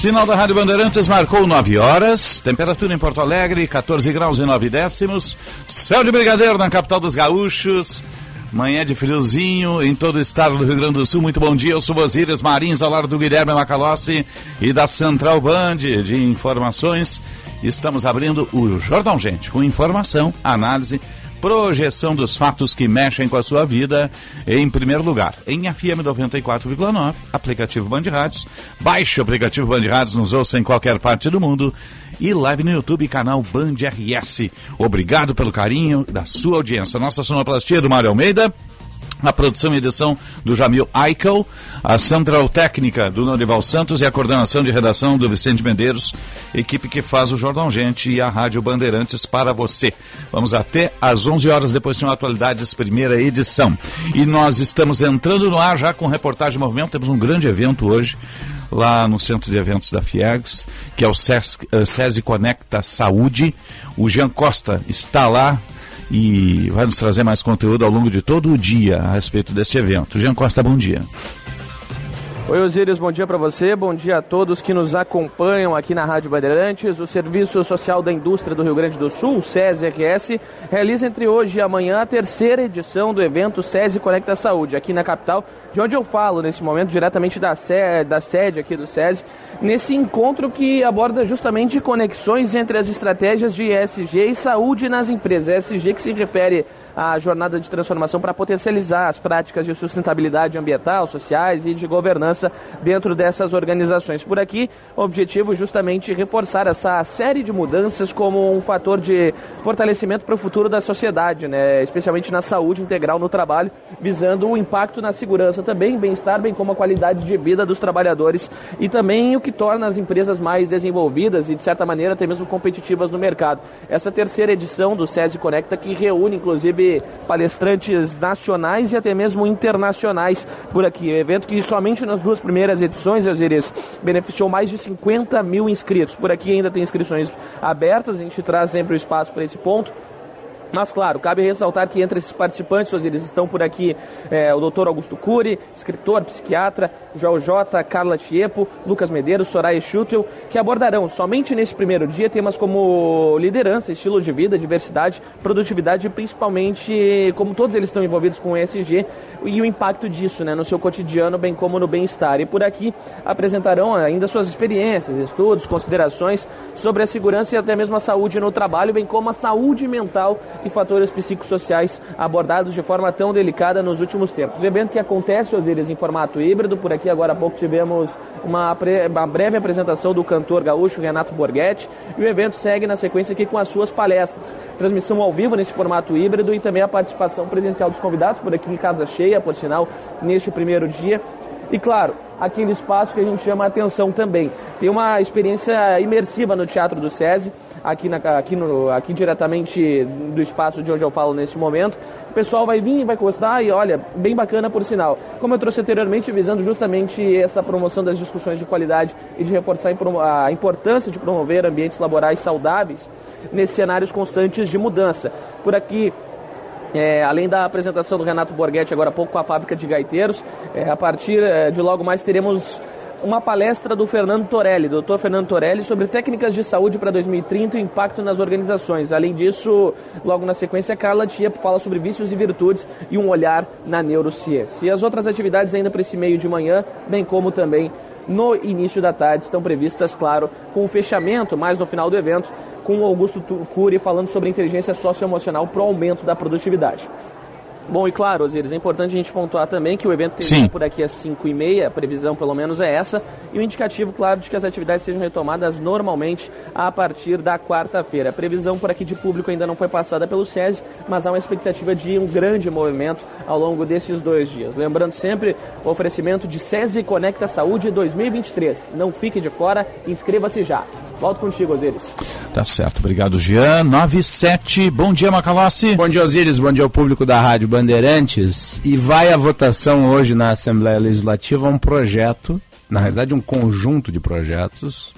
Sinal da Rádio Bandeirantes marcou 9 horas. Temperatura em Porto Alegre, 14 graus e 9 décimos. Céu de brigadeiro na capital dos gaúchos. Manhã de friozinho em todo o estado do Rio Grande do Sul. Muito bom dia. Eu sou Osíris Marins, ao lado do Guilherme Macalossi e da Central Band de informações. Estamos abrindo o Jornal Gente com informação, análise projeção dos fatos que mexem com a sua vida, em primeiro lugar, em FM 94,9, aplicativo Band Rádios. Baixe o aplicativo Band Rádios, nos ouça em qualquer parte do mundo. E live no YouTube, canal Band RS. Obrigado pelo carinho da sua audiência. Nossa sonoplastia do Mário Almeida. A produção e edição do Jamil Eichel, a central técnica do Norival Santos e a coordenação de redação do Vicente Medeiros, equipe que faz o Jornal Gente e a Rádio Bandeirantes para você. Vamos até às 11 horas, depois tem uma Atualidades, primeira edição. E nós estamos entrando no ar já com reportagem de movimento, temos um grande evento hoje lá no centro de eventos da FIEGS, que é o uh, SESI Conecta Saúde. O Jean Costa está lá e vai nos trazer mais conteúdo ao longo de todo o dia a respeito deste evento. Jean Costa, bom dia. Oi, Osíris, bom dia para você, bom dia a todos que nos acompanham aqui na Rádio Bandeirantes. O Serviço Social da Indústria do Rio Grande do Sul, o SESI-RS, realiza entre hoje e amanhã a terceira edição do evento SESI Conecta Saúde, aqui na capital, de onde eu falo nesse momento, diretamente da, da sede aqui do SESI, nesse encontro que aborda justamente conexões entre as estratégias de ESG e saúde nas empresas. ESG que se refere a jornada de transformação para potencializar as práticas de sustentabilidade ambiental, sociais e de governança dentro dessas organizações. Por aqui, o objetivo justamente reforçar essa série de mudanças como um fator de fortalecimento para o futuro da sociedade, né? especialmente na saúde integral no trabalho, visando o impacto na segurança também, bem-estar, bem como a qualidade de vida dos trabalhadores e também o que torna as empresas mais desenvolvidas e, de certa maneira, até mesmo competitivas no mercado. Essa terceira edição do SESI Conecta, que reúne, inclusive, recebe palestrantes nacionais e até mesmo internacionais por aqui. evento que somente nas duas primeiras edições, Osiris, beneficiou mais de 50 mil inscritos. Por aqui ainda tem inscrições abertas, a gente traz sempre o espaço para esse ponto. Mas, claro, cabe ressaltar que entre esses participantes, eles estão por aqui é, o doutor Augusto Cury, escritor, psiquiatra, Joel J, Carla Tiepo, Lucas Medeiros, Soraya Schutel, que abordarão somente nesse primeiro dia temas como liderança, estilo de vida, diversidade, produtividade e principalmente como todos eles estão envolvidos com o ESG e o impacto disso né, no seu cotidiano, bem como no bem-estar. E por aqui apresentarão ainda suas experiências, estudos, considerações sobre a segurança e até mesmo a saúde no trabalho, bem como a saúde mental e fatores psicossociais abordados de forma tão delicada nos últimos tempos. O evento que acontece, Osiris, em formato híbrido, por aqui agora há pouco tivemos uma, uma breve apresentação do cantor gaúcho Renato Borghetti e o evento segue na sequência aqui com as suas palestras. Transmissão ao vivo nesse formato híbrido e também a participação presencial dos convidados, por aqui em casa cheia, por sinal, neste primeiro dia. E claro, aquele espaço que a gente chama a atenção também. Tem uma experiência imersiva no Teatro do SESI, aqui, na, aqui, no, aqui diretamente do espaço de onde eu falo nesse momento. O pessoal vai vir, vai gostar e olha, bem bacana por sinal. Como eu trouxe anteriormente, visando justamente essa promoção das discussões de qualidade e de reforçar a importância de promover ambientes laborais saudáveis nesses cenários constantes de mudança. Por aqui, é, além da apresentação do Renato Borghetti agora há pouco com a fábrica de gaiteiros, é, a partir é, de logo mais teremos uma palestra do Fernando Torelli, doutor Fernando Torelli, sobre técnicas de saúde para 2030 e impacto nas organizações. Além disso, logo na sequência, Carla Tia fala sobre vícios e virtudes e um olhar na neurociência. E as outras atividades ainda para esse meio de manhã, bem como também no início da tarde, estão previstas, claro, com o fechamento, mais no final do evento, com o Augusto Cury falando sobre inteligência socioemocional para o aumento da produtividade. Bom, e claro, Osiris, é importante a gente pontuar também que o evento termina por aqui às 5 e meia, a previsão pelo menos é essa, e o indicativo, claro, de que as atividades sejam retomadas normalmente a partir da quarta-feira. A previsão por aqui de público ainda não foi passada pelo SESI, mas há uma expectativa de um grande movimento ao longo desses dois dias. Lembrando sempre o oferecimento de SESI Conecta Saúde 2023. Não fique de fora, inscreva-se já. Volto contigo, Osiris. Tá certo, obrigado, Jean. 97, bom dia, Macalossi. Bom dia, Osiris, bom dia ao público da Rádio Bandeirantes. E vai a votação hoje na Assembleia Legislativa um projeto, na realidade um conjunto de projetos,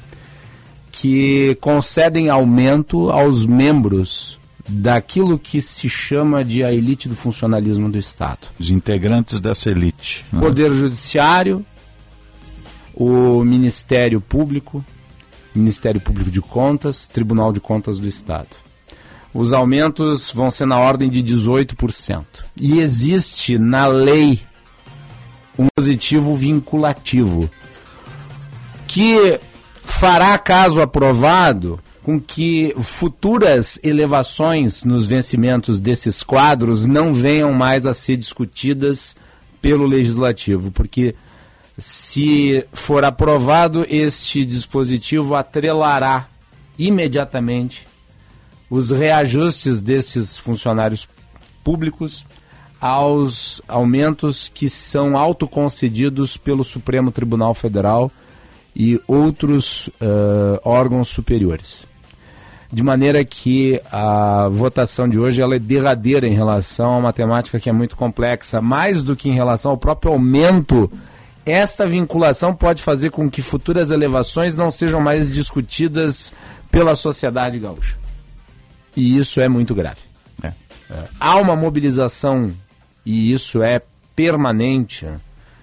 que concedem aumento aos membros daquilo que se chama de a elite do funcionalismo do Estado. Os integrantes dessa elite. Né? Poder Judiciário, o Ministério Público, Ministério Público de Contas, Tribunal de Contas do Estado. Os aumentos vão ser na ordem de 18%. E existe na lei um positivo vinculativo que fará, caso aprovado, com que futuras elevações nos vencimentos desses quadros não venham mais a ser discutidas pelo legislativo, porque se for aprovado, este dispositivo atrelará imediatamente os reajustes desses funcionários públicos aos aumentos que são autoconcedidos pelo Supremo Tribunal Federal e outros uh, órgãos superiores. De maneira que a votação de hoje ela é derradeira em relação a uma temática que é muito complexa, mais do que em relação ao próprio aumento esta vinculação pode fazer com que futuras elevações não sejam mais discutidas pela sociedade gaúcha. E isso é muito grave. É. É. Há uma mobilização, e isso é permanente,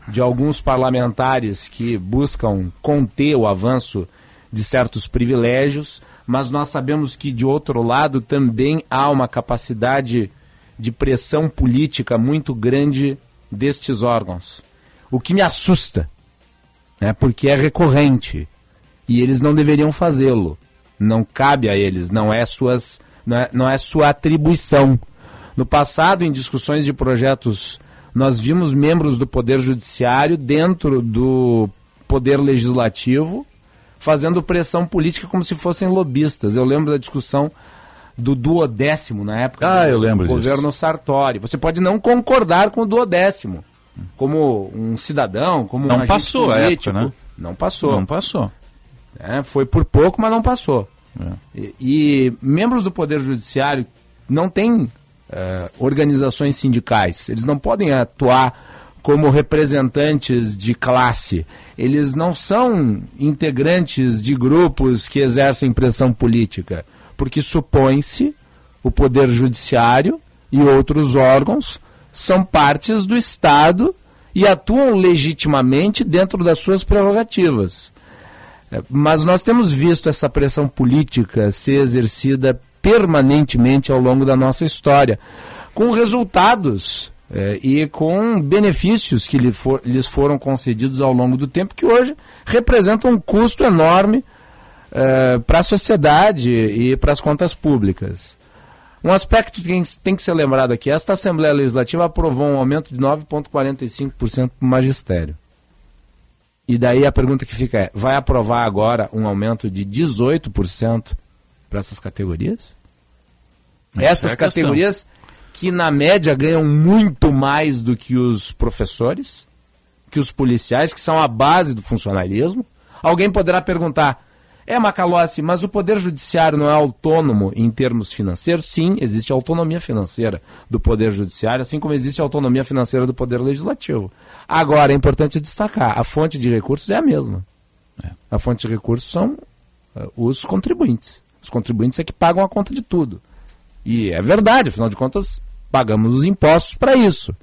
de alguns parlamentares que buscam conter o avanço de certos privilégios, mas nós sabemos que, de outro lado, também há uma capacidade de pressão política muito grande destes órgãos. O que me assusta, né, porque é recorrente e eles não deveriam fazê-lo. Não cabe a eles, não é, suas, não é, não é sua atribuição. No passado, em discussões de projetos, nós vimos membros do Poder Judiciário dentro do Poder Legislativo fazendo pressão política como se fossem lobistas. Eu lembro da discussão do duodécimo na época ah, do eu lembro governo disso. Sartori. Você pode não concordar com o duodécimo, como um cidadão, como não um passou político. época, né? Não passou. Não passou. É, foi por pouco, mas não passou. É. E, e, membros do Poder Judiciário não têm é, organizações sindicais. Eles não podem atuar como representantes de classe. Eles não são integrantes de grupos que exercem pressão política, porque supõe-se o Poder Judiciário e outros órgãos são partes do Estado e atuam legitimamente dentro das suas prerrogativas. É, mas nós temos visto essa pressão política ser exercida permanentemente ao longo da nossa história, com resultados é, e com benefícios que lhe for, lhes foram concedidos ao longo do tempo, que hoje representam um custo enorme é, para a sociedade e para as contas públicas. Um aspecto que tem que ser lembrado aqui: esta Assembleia Legislativa aprovou um aumento de 9,45% para o magistério. E daí a pergunta que fica é: vai aprovar agora um aumento de 18% para essas categorias? Essa Essas é categorias que, na média, ganham muito mais do que os professores, que os policiais, que são a base do funcionalismo. Alguém poderá perguntar: é, Macalossi, mas o Poder Judiciário não é autônomo em termos financeiros? Sim, existe autonomia financeira do Poder Judiciário, assim como existe autonomia financeira do Poder Legislativo. Agora, é importante destacar, a fonte de recursos é a mesma. É. A fonte de recursos são uh, os contribuintes. Os contribuintes é que pagam a conta de tudo. E é verdade, afinal de contas, pagamos os impostos para isso.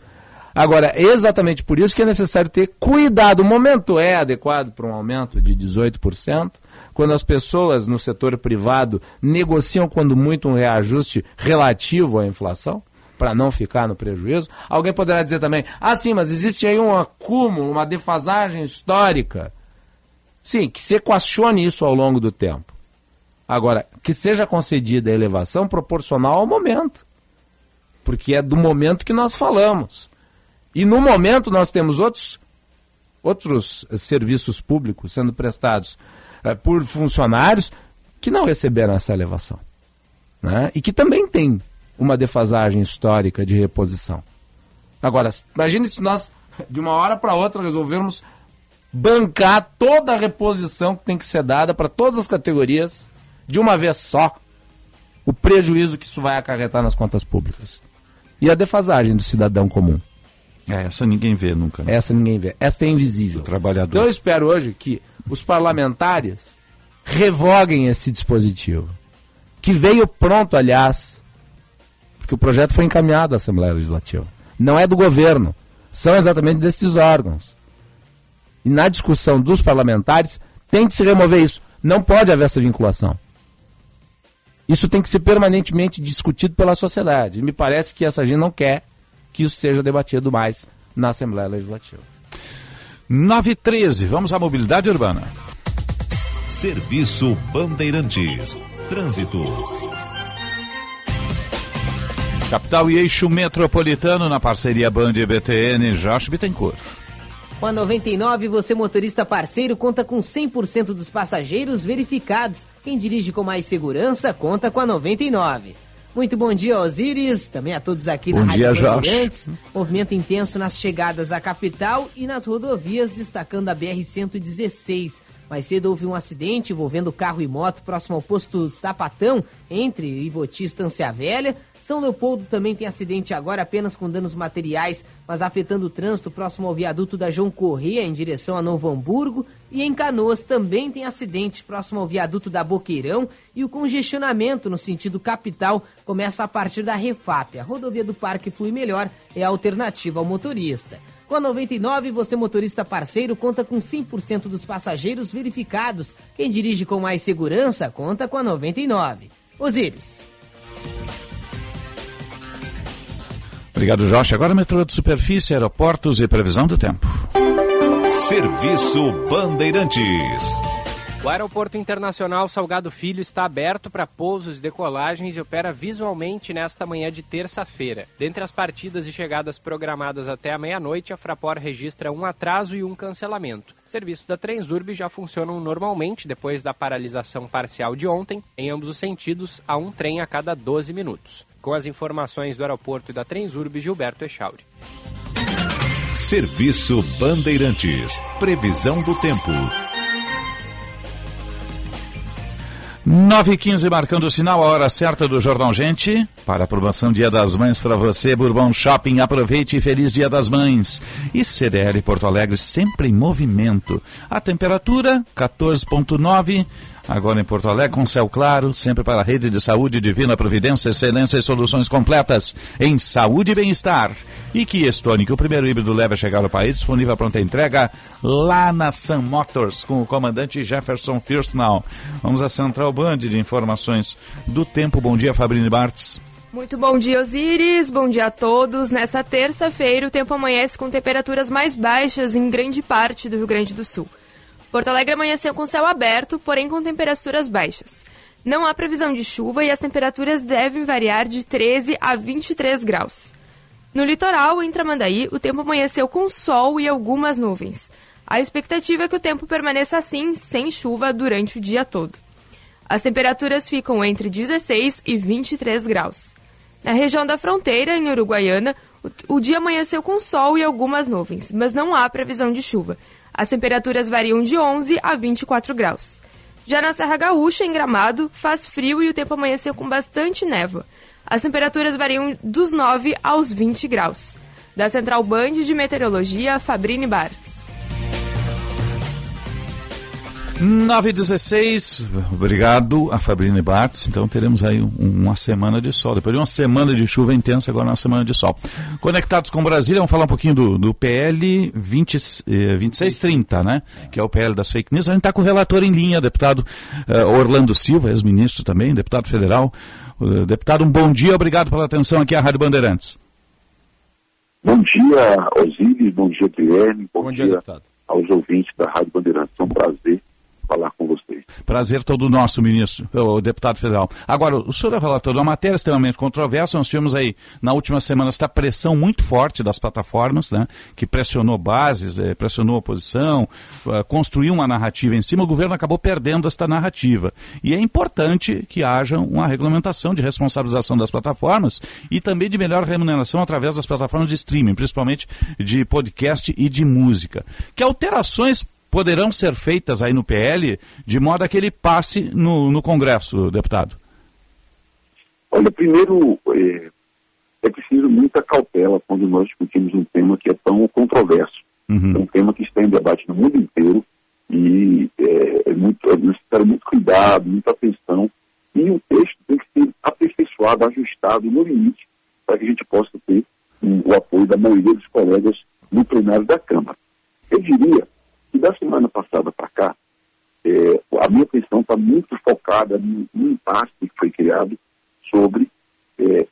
Agora, é exatamente por isso que é necessário ter cuidado. O momento é adequado para um aumento de 18%, quando as pessoas no setor privado negociam, quando muito, um reajuste relativo à inflação, para não ficar no prejuízo. Alguém poderá dizer também: ah, sim, mas existe aí um acúmulo, uma defasagem histórica. Sim, que se equacione isso ao longo do tempo. Agora, que seja concedida a elevação proporcional ao momento. porque é do momento que nós falamos. E no momento nós temos outros, outros serviços públicos sendo prestados eh, por funcionários que não receberam essa elevação. Né? E que também tem uma defasagem histórica de reposição. Agora, imagine se nós, de uma hora para outra, resolvermos bancar toda a reposição que tem que ser dada para todas as categorias de uma vez só, o prejuízo que isso vai acarretar nas contas públicas. E a defasagem do cidadão comum. É, essa ninguém vê nunca. Né? Essa ninguém vê. Essa é invisível. O trabalhador. Então eu espero hoje que os parlamentares revoguem esse dispositivo. Que veio pronto, aliás, porque o projeto foi encaminhado à Assembleia Legislativa. Não é do governo, são exatamente desses órgãos. E na discussão dos parlamentares, tem que se remover isso. Não pode haver essa vinculação. Isso tem que ser permanentemente discutido pela sociedade. E me parece que essa gente não quer que isso seja debatido mais na Assembleia Legislativa. 9 13, vamos à mobilidade urbana. Serviço Bandeirantes. Trânsito. Capital e eixo metropolitano na parceria Band e BTN, Josh Bittencourt. Com a 99, você motorista parceiro conta com 100% dos passageiros verificados. Quem dirige com mais segurança conta com a 99. Muito bom dia, Osíris, também a todos aqui bom na dia, Rádio Bandeirantes. Movimento intenso nas chegadas à capital e nas rodovias, destacando a BR-116. Mais cedo houve um acidente envolvendo carro e moto próximo ao posto Sapatão, entre Ivoti e Estância Velha. São Leopoldo também tem acidente agora, apenas com danos materiais, mas afetando o trânsito próximo ao viaduto da João Corrêa, em direção a Novo Hamburgo. E em Canoas também tem acidente próximo ao viaduto da Boqueirão. E o congestionamento no sentido capital começa a partir da Refap. A rodovia do Parque flui melhor, é a alternativa ao motorista. Com a 99, você motorista parceiro conta com 100% dos passageiros verificados. Quem dirige com mais segurança conta com a 99. Osíris. Obrigado, Jorge. Agora metrô de superfície, aeroportos e previsão do tempo. Serviço Bandeirantes. O Aeroporto Internacional Salgado Filho está aberto para pousos e decolagens e opera visualmente nesta manhã de terça-feira. Dentre as partidas e chegadas programadas até a meia-noite, a Fraport registra um atraso e um cancelamento. Serviços da Transurb já funcionam normalmente depois da paralisação parcial de ontem. Em ambos os sentidos, há um trem a cada 12 minutos. Com as informações do aeroporto e da Transurb, Gilberto Echauri. Serviço Bandeirantes. Previsão do tempo. 9 e 15 marcando o sinal, a hora certa do Jornal Gente. Para a promoção Dia das Mães para você, Bourbon Shopping, aproveite e feliz Dia das Mães. E CDL Porto Alegre sempre em movimento. A temperatura 14.9. Agora em Porto Alegre, com céu claro, sempre para a rede de saúde Divina Providência, excelência e soluções completas em saúde e bem-estar. E que Stonic, o primeiro híbrido leve a chegar ao país, disponível a pronta entrega lá na Sun Motors, com o comandante Jefferson Firstnall. Vamos à Central Band de informações do tempo. Bom dia, Fabrini Bartz. Muito bom dia, Osiris. Bom dia a todos. Nessa terça-feira, o tempo amanhece com temperaturas mais baixas em grande parte do Rio Grande do Sul. Porto Alegre amanheceu com céu aberto, porém com temperaturas baixas. Não há previsão de chuva e as temperaturas devem variar de 13 a 23 graus. No litoral, em Tramandaí, o tempo amanheceu com sol e algumas nuvens. A expectativa é que o tempo permaneça assim, sem chuva, durante o dia todo. As temperaturas ficam entre 16 e 23 graus. Na região da fronteira, em Uruguaiana, o, dia amanheceu com sol e algumas nuvens, mas não há previsão de chuva. As temperaturas variam de 11 a 24 graus. Já na Serra Gaúcha, em Gramado, faz frio e o tempo amanheceu com bastante névoa. As temperaturas variam dos 9 aos 20 graus. Da Central Band de Meteorologia, Fabrini Bartz. 9 e 16 obrigado a Fabrini Bartz. Então teremos aí um, uma semana de sol. Depois de uma semana de chuva intensa, agora uma semana de sol. Conectados com Brasília, vamos falar um pouquinho do, do PL 20, eh, 2630, né? Que é o PL das fake news. A gente está com o relator em linha, deputado eh, Orlando Silva, ex-ministro também, deputado federal. Uh, deputado, um bom dia, obrigado pela atenção aqui à Rádio Bandeirantes. Bom dia, Osíris, bom dia, Guilherme, bom, Bom dia, dia deputado. aos ouvintes da Rádio Bandeirantes. É um prazer falar com vocês. Prazer todo nosso, ministro, o deputado federal. Agora, o senhor é relator de uma matéria extremamente controversa. Nós tivemos aí, na última semana, esta pressão muito forte das plataformas, né, que pressionou bases, eh, pressionou a oposição, eh, construiu uma narrativa em cima. O governo acabou perdendo esta narrativa. E é importante que haja uma regulamentação de responsabilização das plataformas e também de melhor remuneração através das plataformas de streaming, principalmente de podcast e de música. Que alterações poderão ser feitas aí no PL de modo a que ele passe no, no Congresso, deputado? Olha, primeiro, é, é, preciso muita cautela quando nós discutimos um tema que é tão controverso. Uhum. É um tema que está em debate no mundo inteiro e é, é muito, é necessário muito cuidado, muita atenção. E o texto tem que ser aperfeiçoado, ajustado no limite, para que a gente possa ter um, o apoio da maioria dos colegas no plenário da Câmara. Eu diria que da semana passada para cá, é, a minha atenção está muito focada no, impasse que foi criado sobre é,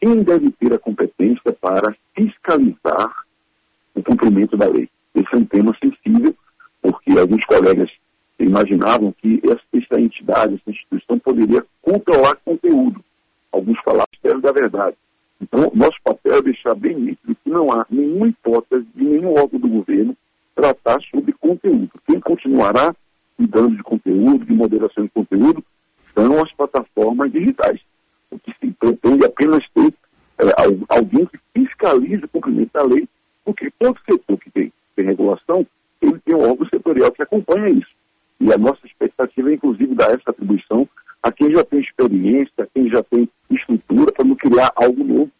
quem deve ter a competência para fiscalizar o cumprimento da lei. Esse é um tema sensível, porque alguns colegas imaginavam que essa entidade, essa instituição poderia controlar conteúdo. Alguns falaram que da verdade. Então, nosso papel é deixar bem nítido que não há nenhuma hipótese de nenhum órgão do governo tratar sobre conteúdo. Quem continuará cuidando de conteúdo, de moderação de conteúdo, são as plataformas digitais. O que se pretende apenas ter é, alguém que fiscalize o cumprimento da lei, porque todo setor que tem, tem regulação, ele tem um órgão setorial que acompanha isso. E a nossa expectativa é, inclusive, dar essa atribuição a quem já tem experiência, a quem já tem estrutura, para não criar algo novo,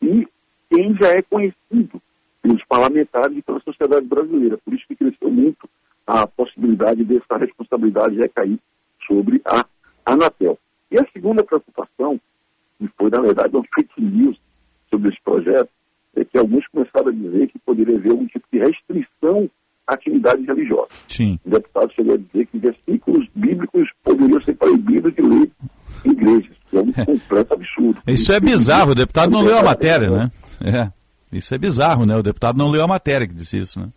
e quem já é conhecido pelos parlamentares e pela sociedade brasileira. Por isso que cresceu muito a possibilidade dessa responsabilidade recair sobre a Anatel. E a segunda preocupação, que foi, na verdade, uma fake news sobre esse projeto, é que alguns começaram a dizer que poderia haver algum tipo de restrição à atividade religiosa. Sim. O deputado chegou a dizer que versículos bíblicos poderiam ser proibidos de ler igrejas. É um completo absurdo. Isso é bizarro, o deputado não leu a matéria, né? É. Isso é bizarro, né? O deputado não leu a matéria que disse isso, né?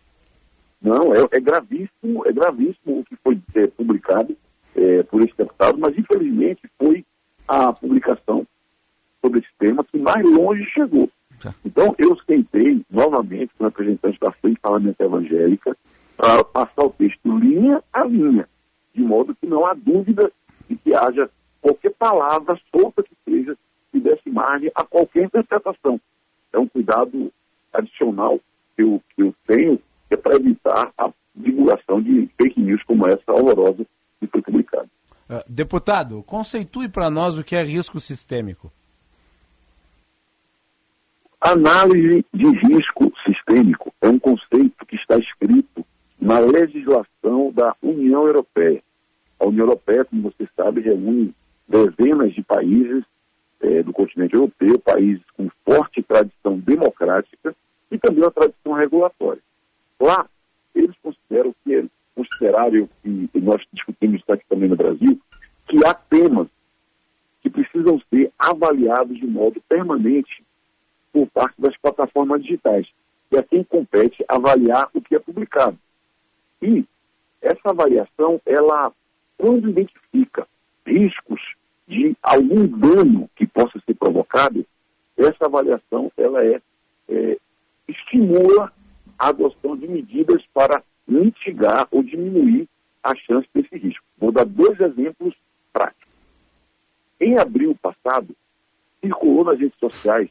Não, é, é gravíssimo, é gravíssimo o que foi é, publicado é, por esse deputado, mas infelizmente foi a publicação sobre esse tema que mais longe chegou. Tá. Então eu tentei novamente com representante da Frente Parlamentar Evangélica para passar o texto linha a linha, de modo que não há dúvida de que haja qualquer palavra solta que seja que desse margem a qualquer interpretação. É um cuidado adicional que eu, que eu tenho é para evitar a divulgação de fake news como essa horrorosa que foi publicada. Uh, deputado, conceitue para nós o que é risco sistêmico. Análise de risco sistêmico é um conceito que está escrito na legislação da União Europeia. A União Europeia, como você sabe, reúne dezenas de países é, do continente europeu, países com forte tradição democrática e também uma tradição regulatória. Lá, eles consideram que, é consideraram, e nós discutimos isso aqui também no Brasil, que há temas que precisam ser avaliados de modo permanente por parte das plataformas digitais. E a quem compete avaliar o que é publicado. E essa avaliação, ela, quando identifica riscos de algum dano que possa ser provocado, essa avaliação ela é, é estimula a adoção de medidas para mitigar ou diminuir a chance desse risco. Vou dar dois exemplos práticos. Em abril passado, circulou nas redes sociais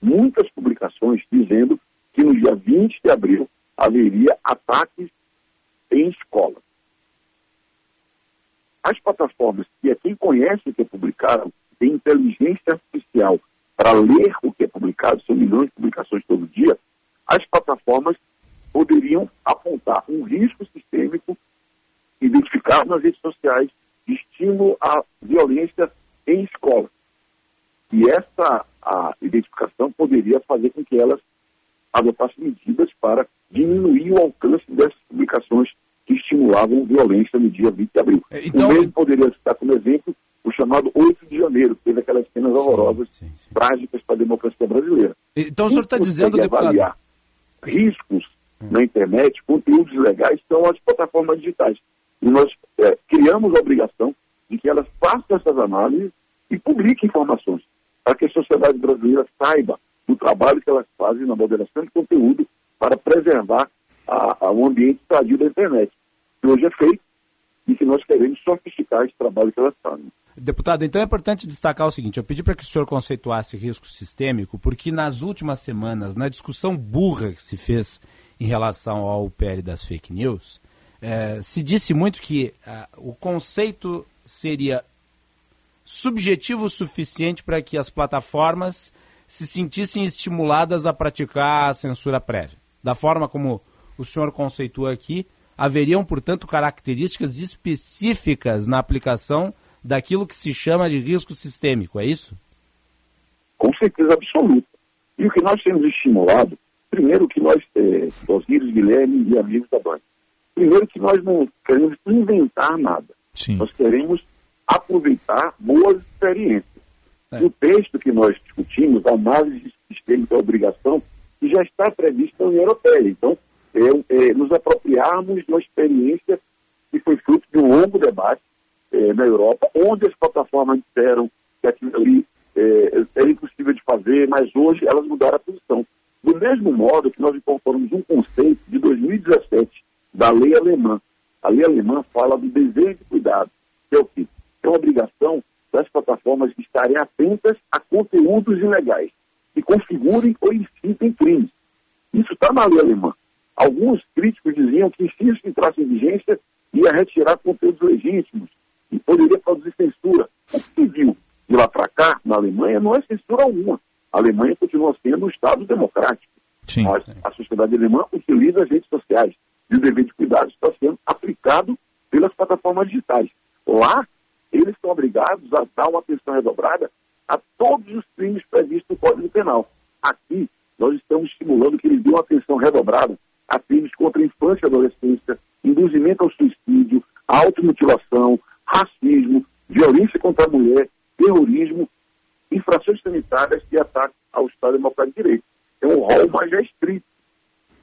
muitas publicações dizendo que no dia 20 de abril haveria ataques em escolas. As plataformas, que é quem conhece o que é publicado, tem inteligência artificial para ler o que é publicado, são milhões de publicações todo dia, as plataformas poderiam apontar um risco sistêmico identificado nas redes sociais de estímulo à violência em escola. E essa a identificação poderia fazer com que elas adotassem medidas para diminuir o alcance dessas publicações que estimulavam violência no dia 20 de abril. É, então... O mesmo poderia citar como exemplo o chamado 8 de janeiro, que teve aquelas cenas horrorosas, sim, sim. trágicas para a democracia brasileira. Então o senhor está dizendo, deputado... avaliar riscos hum. na internet, conteúdos legais, são as plataformas digitais. E nós é, criamos a obrigação de que elas façam essas análises e publiquem informações, para que a sociedade brasileira saiba do trabalho que elas fazem na moderação de conteúdo para preservar a, a, o ambiente sadio da internet, que hoje é feito e que nós queremos sofisticar esse trabalho que elas fazem. Deputado, então é importante destacar o seguinte: eu pedi para que o senhor conceituasse risco sistêmico, porque nas últimas semanas, na discussão burra que se fez em relação ao PL das fake news, eh, se disse muito que ah, o conceito seria subjetivo o suficiente para que as plataformas se sentissem estimuladas a praticar a censura prévia. Da forma como o senhor conceitua aqui, haveriam, portanto, características específicas na aplicação daquilo que se chama de risco sistêmico, é isso? Com certeza absoluta. E o que nós temos estimulado, primeiro que nós, é, Osíris, Guilherme e amigos da banca, primeiro que nós não queremos inventar nada. Sim. Nós queremos aproveitar boas experiências. É. O texto que nós discutimos, a análise sistêmica da obrigação, que já está prevista na União Europeia. Então, é, é, nos apropriarmos de uma experiência que foi fruto de um longo debate é, na Europa, onde as plataformas disseram que aquilo ali é, era impossível de fazer, mas hoje elas mudaram a posição. Do mesmo modo que nós incorporamos um conceito de 2017 da lei alemã. A lei alemã fala do dever de cuidado, que é o quê? É uma obrigação das plataformas estarem atentas a conteúdos ilegais que configurem ou incitem crimes. Isso está na lei alemã. Alguns críticos diziam que se isso entrasse em vigência, ia retirar conteúdos legítimos e poderia produzir censura. O que se viu de lá para cá, na Alemanha, não é censura alguma. A Alemanha continua sendo um Estado democrático. Sim. Mas a sociedade alemã utiliza as redes sociais e o dever de cuidado está sendo aplicado pelas plataformas digitais. Lá, eles são obrigados a dar uma atenção redobrada a todos os crimes previstos no Código Penal. Aqui, nós estamos estimulando que eles dêem uma atenção redobrada a crimes contra a infância e adolescência, induzimento ao suicídio, automutilação, racismo, violência contra a mulher, terrorismo, infrações sanitárias e ataques ao Estado Democrático de Direito. É um rol mais restrito.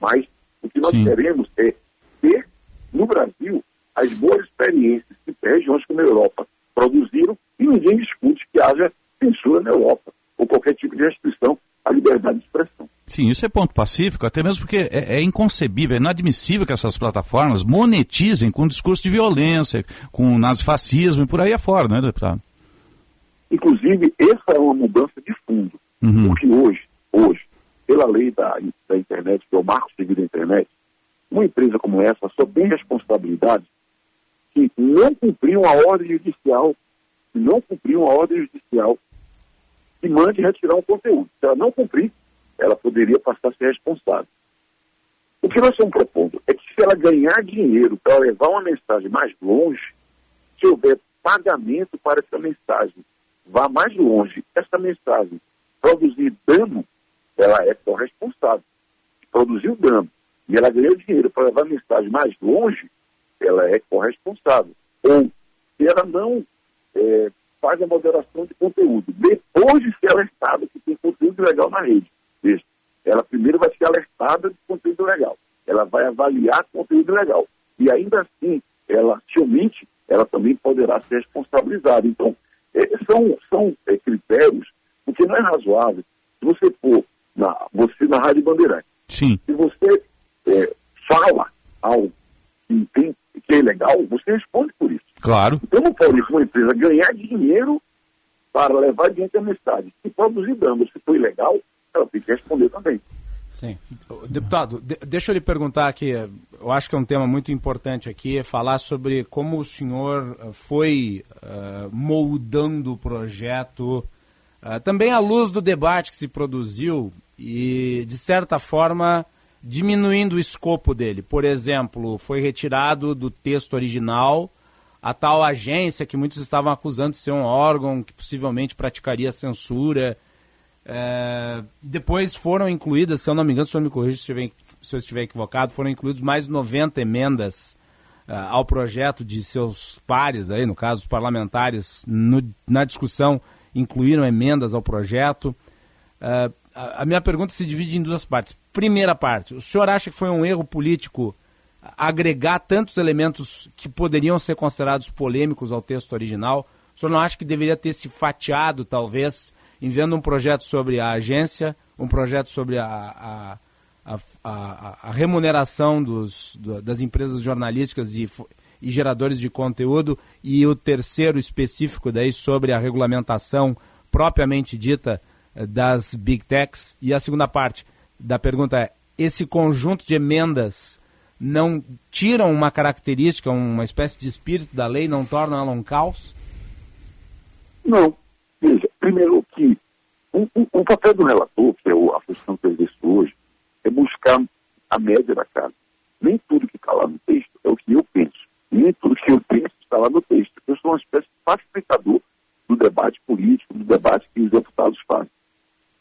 Mas o que nós Sim. queremos é ter, no Brasil, as boas experiências que regiões como a Europa produziram e ninguém discute que haja censura na Europa ou qualquer tipo de restrição à liberdade de expressão. Sim, isso é ponto pacífico, até mesmo porque é, é, inconcebível, é inadmissível que essas plataformas monetizem com discurso de violência, com nazifascismo e por aí afora, né, deputado? Inclusive, essa é uma mudança de fundo. Uhum. Porque hoje, hoje, pela lei da, da internet, que é o marco civil da internet, uma empresa como essa só tem responsabilidade que não cumpriu uma ordem judicial, que não cumpriu uma ordem judicial que mande retirar um conteúdo. Se ela não cumprir, ela poderia passar a ser responsável. O que nós estamos propondo é que se ela ganhar dinheiro para levar uma mensagem mais longe, se houver pagamento para essa mensagem vá mais longe, essa mensagem produzir dano, ela é corresponsável. Produziu dano e ela ganhou dinheiro para levar a mensagem mais longe, ela é corresponsável. Ou se ela não é, faz a moderação de conteúdo, depois de ser alertada que tem conteúdo legal na rede, veja, ela primeiro vai ser alertada de conteúdo legal, ela vai avaliar conteúdo legal, e ainda assim, ela se omite, ela também poderá ser responsabilizada. Então, é, são, são é, critérios, porque não é razoável, se você for na, você na Rádio Bandeirante, Sim. se você é, fala algo que, tem, que é ilegal, você responde por isso. Claro. Então não pode uma empresa ganhar dinheiro para levar adiante a mensagem. Se produzir dano, se for ilegal, ela tem que responder também. Sim. Deputado, de, deixa eu lhe perguntar aqui, eu acho que é um tema muito importante aqui, é falar sobre como o senhor foi uh, moldando o projeto, uh, também à luz do debate que se produziu e, de certa forma, diminuindo o escopo dele. Por exemplo, foi retirado do texto original a tal agência que muitos estavam acusando de ser um órgão que possivelmente praticaria censura. É, depois foram incluídas, se eu não me engano, se eu me corrija se, se eu estiver equivocado, foram incluídas mais de 90 emendas uh, ao projeto de seus pares, aí, no caso, os parlamentares, no, na discussão, incluíram emendas ao projeto. Uh, a, a minha pergunta se divide em duas partes. Primeira parte, o senhor acha que foi um erro político agregar tantos elementos que poderiam ser considerados polêmicos ao texto original? O senhor não acha que deveria ter se fatiado, talvez, enviando um projeto sobre a agência, um projeto sobre a, a, a, a, remuneração dos, do, das empresas jornalísticas e, e geradores de conteúdo e o terceiro específico daí sobre a regulamentação propriamente dita eh, das big techs? E a segunda parte da pergunta é: esse conjunto de emendas não tiram uma característica, uma espécie de espírito da lei, não tornam ela um caos? Não. Primeiro que um, um, um papel do relator, que é a função que eu exerço hoje, é buscar a média da casa. Nem tudo que está lá no texto é o que eu penso. Nem tudo que eu penso está lá no texto. Eu sou uma espécie de facilitador do debate político, do debate que os deputados fazem.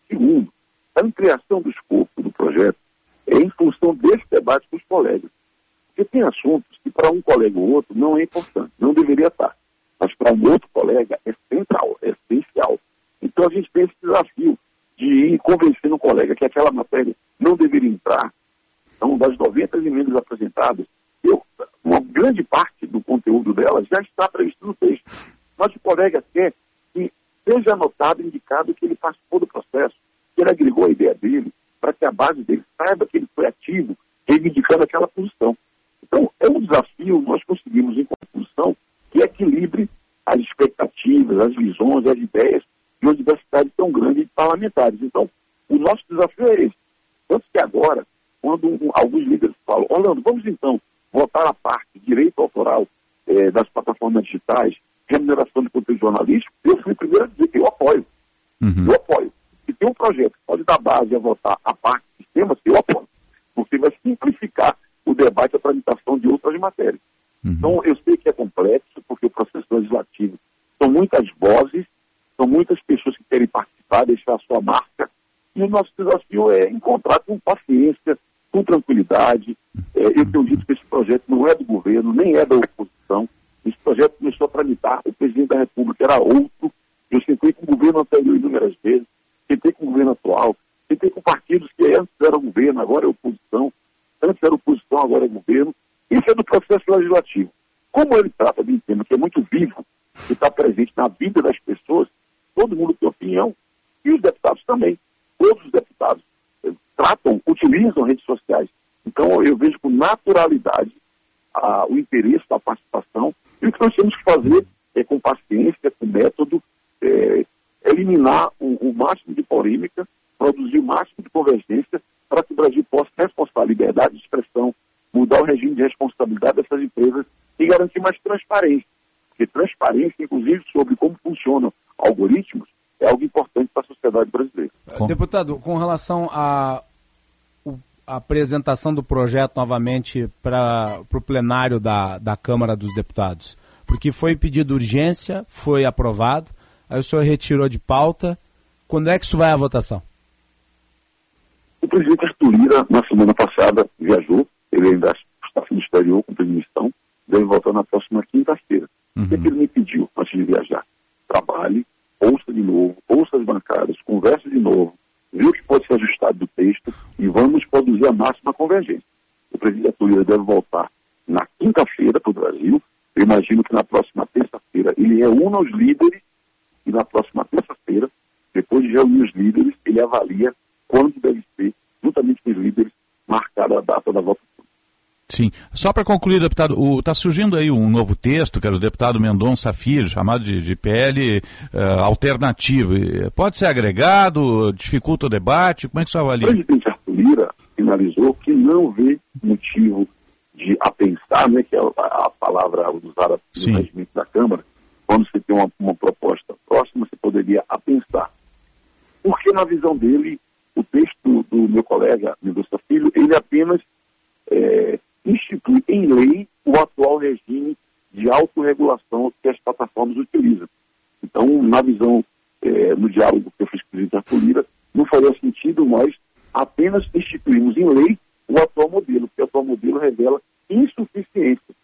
Segundo, a ampliação do escopo do projeto é em função desse debate com os colegas. Porque tem assuntos que para um colega ou outro não é importante, não deveria estar. Mas para um outro colega é central, é essencial. Então a gente tem esse desafio de ir convencendo o colega que aquela matéria não deveria entrar. Então, das 90 emendas apresentadas, eu, uma grande parte do conteúdo delas já está previsto no texto. Mas o colega quer que seja anotado, indicado que ele participou do processo, que ele agregou a ideia dele, para que a base dele saiba que ele foi ativo, reivindicando aquela posição. Então, é um desafio, nós conseguimos, em conclusão, que equilibre as expectativas, as visões, as ideias de uma diversidade tão grande de parlamentares. Então, o nosso desafio é esse. Tanto que agora, quando um, alguns líderes falam, Orlando, vamos então votar a parte direito autoral eh, das plataformas digitais, remuneração de conteúdo jornalístico, eu fui o primeiro a dizer que eu apoio. Uhum. Eu apoio. Se tem um projeto que pode dar base a votar a parte de sistemas, eu apoio. Porque vai simplificar o debate e a tramitação de outras matérias. Uhum. Então, eu sei que é complexo, porque o processo legislativo são muitas vozes, são muitas pessoas que querem participar, deixar a sua marca, e o nosso desafio é encontrar com paciência, com tranquilidade. É, eu tenho dito que esse projeto não é do governo, nem é da oposição. Esse projeto começou a tramitar, o presidente da República era outro. Eu sentei com o governo anterior inúmeras vezes, sentei com o governo atual, sentei com partidos que antes era governo, agora é oposição, antes era oposição, agora é governo. Isso é do processo legislativo. Como ele trata de um tema que é muito vivo, que está presente na vida das pessoas, todo mundo tem opinião, e os deputados também. Todos os deputados eh, tratam, utilizam redes sociais. Então, eu vejo com naturalidade ah, o interesse da participação. E o que nós temos que fazer é, com paciência, com método, é, eliminar o, o máximo de polêmica, produzir o máximo de convergência para que o Brasil possa reforçar a liberdade de expressão, mudar o regime de responsabilidade dessas empresas e garantir mais transparência. Porque transparência, inclusive, sobre como funcionam algoritmos, é algo importante para a sociedade brasileira. Deputado, com relação à apresentação do projeto novamente para o plenário da, da Câmara dos Deputados, porque foi pedido urgência, foi aprovado, aí o senhor retirou de pauta. Quando é que isso vai à votação? O presidente Arthur Lira, na semana passada, viajou, ele ainda está no exterior com permissão, deve voltar na próxima quinta-feira. Uhum. O que, é que ele me pediu antes de viajar? Trabalhe, ouça de novo, ouça as bancadas, converse de novo, vê o que pode ser ajustado do texto e vamos produzir a máxima convergência. O presidente Lira deve voltar na quinta-feira para o Brasil. Eu imagino que na próxima terça-feira ele reúna os líderes e na próxima terça-feira, depois de reunir os líderes, ele avalia quando deve ser, juntamente com os líderes, marcada a data da votação. Sim. Só para concluir, deputado, está surgindo aí um novo texto, que é do deputado Mendonça Filho, chamado de, de PL uh, eh, alternativo. Pode ser agregado? Dificulta o debate? Como é que você avalia? O presidente Arthur Lira finalizou que não vê motivo de a pensar, né, que é a, a palavra usada no regimento da Câmara, quando você tem uma, uma proposta próxima, você poderia a pensar. Porque na visão dele, o texto do meu colega Mendonça Filho, ele apenas é, institui em lei o atual regime de autorregulação que as plataformas utilizam. Então, na visão, é, no diálogo que eu fiz com o presidente Arthur Lira, não faria sentido nós apenas instituirmos em lei o atual modelo, porque o atual modelo revela insuficiência.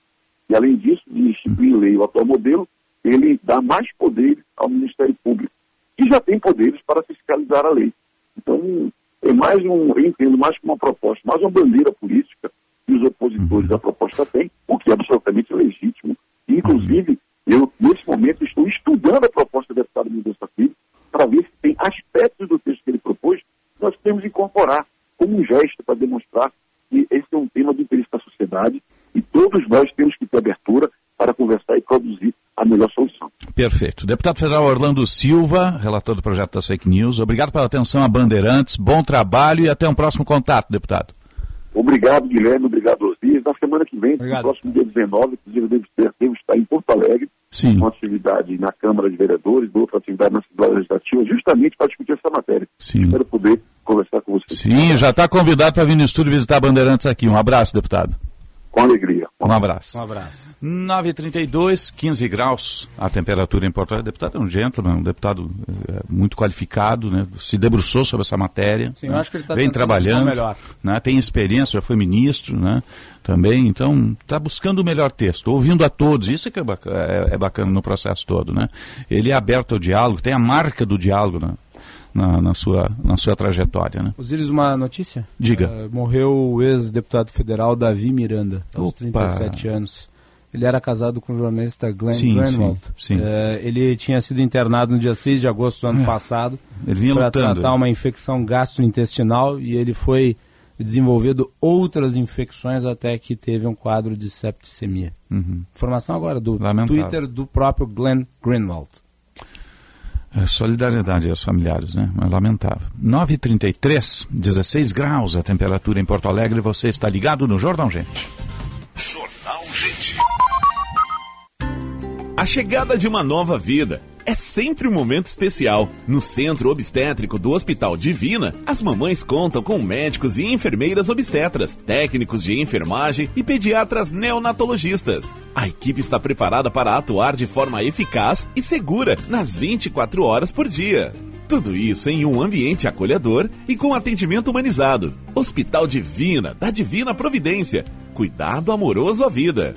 E, além disso, de instituir em lei o atual modelo, ele dá mais poderes ao Ministério Público, que já tem poderes para fiscalizar a lei. Então, é mais um, eu entendo mais como uma proposta, mais uma bandeira política que os opositores à proposta têm, o que é absolutamente legítimo. Inclusive, eu, nesse momento, estou estudando a proposta do deputado Mendonça Filho para ver se tem aspectos do texto que ele propôs que nós podemos incorporar como um gesto para demonstrar que esse é um tema de interesse da sociedade e todos nós temos que ter abertura para conversar e produzir a melhor solução. Perfeito. Deputado Federal Orlando Silva, relator do projeto das fake news, obrigado pela atenção a Bandeirantes, bom trabalho e até um próximo contato, deputado. Obrigado, Guilherme, obrigado, Osiris. Na semana que vem, no próximo dia 19, inclusive devo, ter, devo estar em Porto Alegre, Sim. uma atividade na Câmara de Vereadores, outra atividade na Assembleia Legislativa, justamente para discutir essa matéria. Sim. Espero poder conversar com você. Sim, já está convidado para vir no estúdio visitar Bandeirantes aqui. Um abraço, deputado. Com alegria. Um abraço. Um abraço. 9h32, 15 graus a temperatura em Porto Alegre. O deputado é um gentleman, um deputado é, muito qualificado, né? se debruçou sobre essa matéria. Sim, né? eu acho que ele tá Vem trabalhando, melhor. né? tem experiência, já foi ministro né? também, então está buscando o melhor texto, ouvindo a todos. Isso é que é bacana, é, é bacana no processo todo. Né? Ele é aberto ao diálogo, tem a marca do diálogo né? Na, na, sua, na sua trajetória. Né? Osiris, uma notícia? Diga. Uh, morreu o ex-deputado federal Davi Miranda, aos Opa. 37 anos. Ele era casado com o jornalista Glenn Sim, Greenwald. sim, sim. Uh, ele tinha sido internado no dia 6 de agosto do ano passado Ele vinha para tratar uma infecção gastrointestinal e ele foi desenvolvendo outras infecções até que teve um quadro de septicemia. Uhum. Informação agora do Lamentável. Twitter do próprio Glenn Greenwald. É, solidariedade aos familiares, né? É lamentável. 9h33, 16 graus a temperatura em Porto Alegre. Você está ligado no Jornal Gente. Jornal Gente. A chegada de uma nova vida é sempre um momento especial. No Centro Obstétrico do Hospital Divina, as mamães contam com médicos e enfermeiras obstetras, técnicos de enfermagem e pediatras neonatologistas. A equipe está preparada para atuar de forma eficaz e segura nas 24 horas por dia. Tudo isso em um ambiente acolhedor e com atendimento humanizado. Hospital Divina, da Divina Providência. Cuidado amoroso à vida.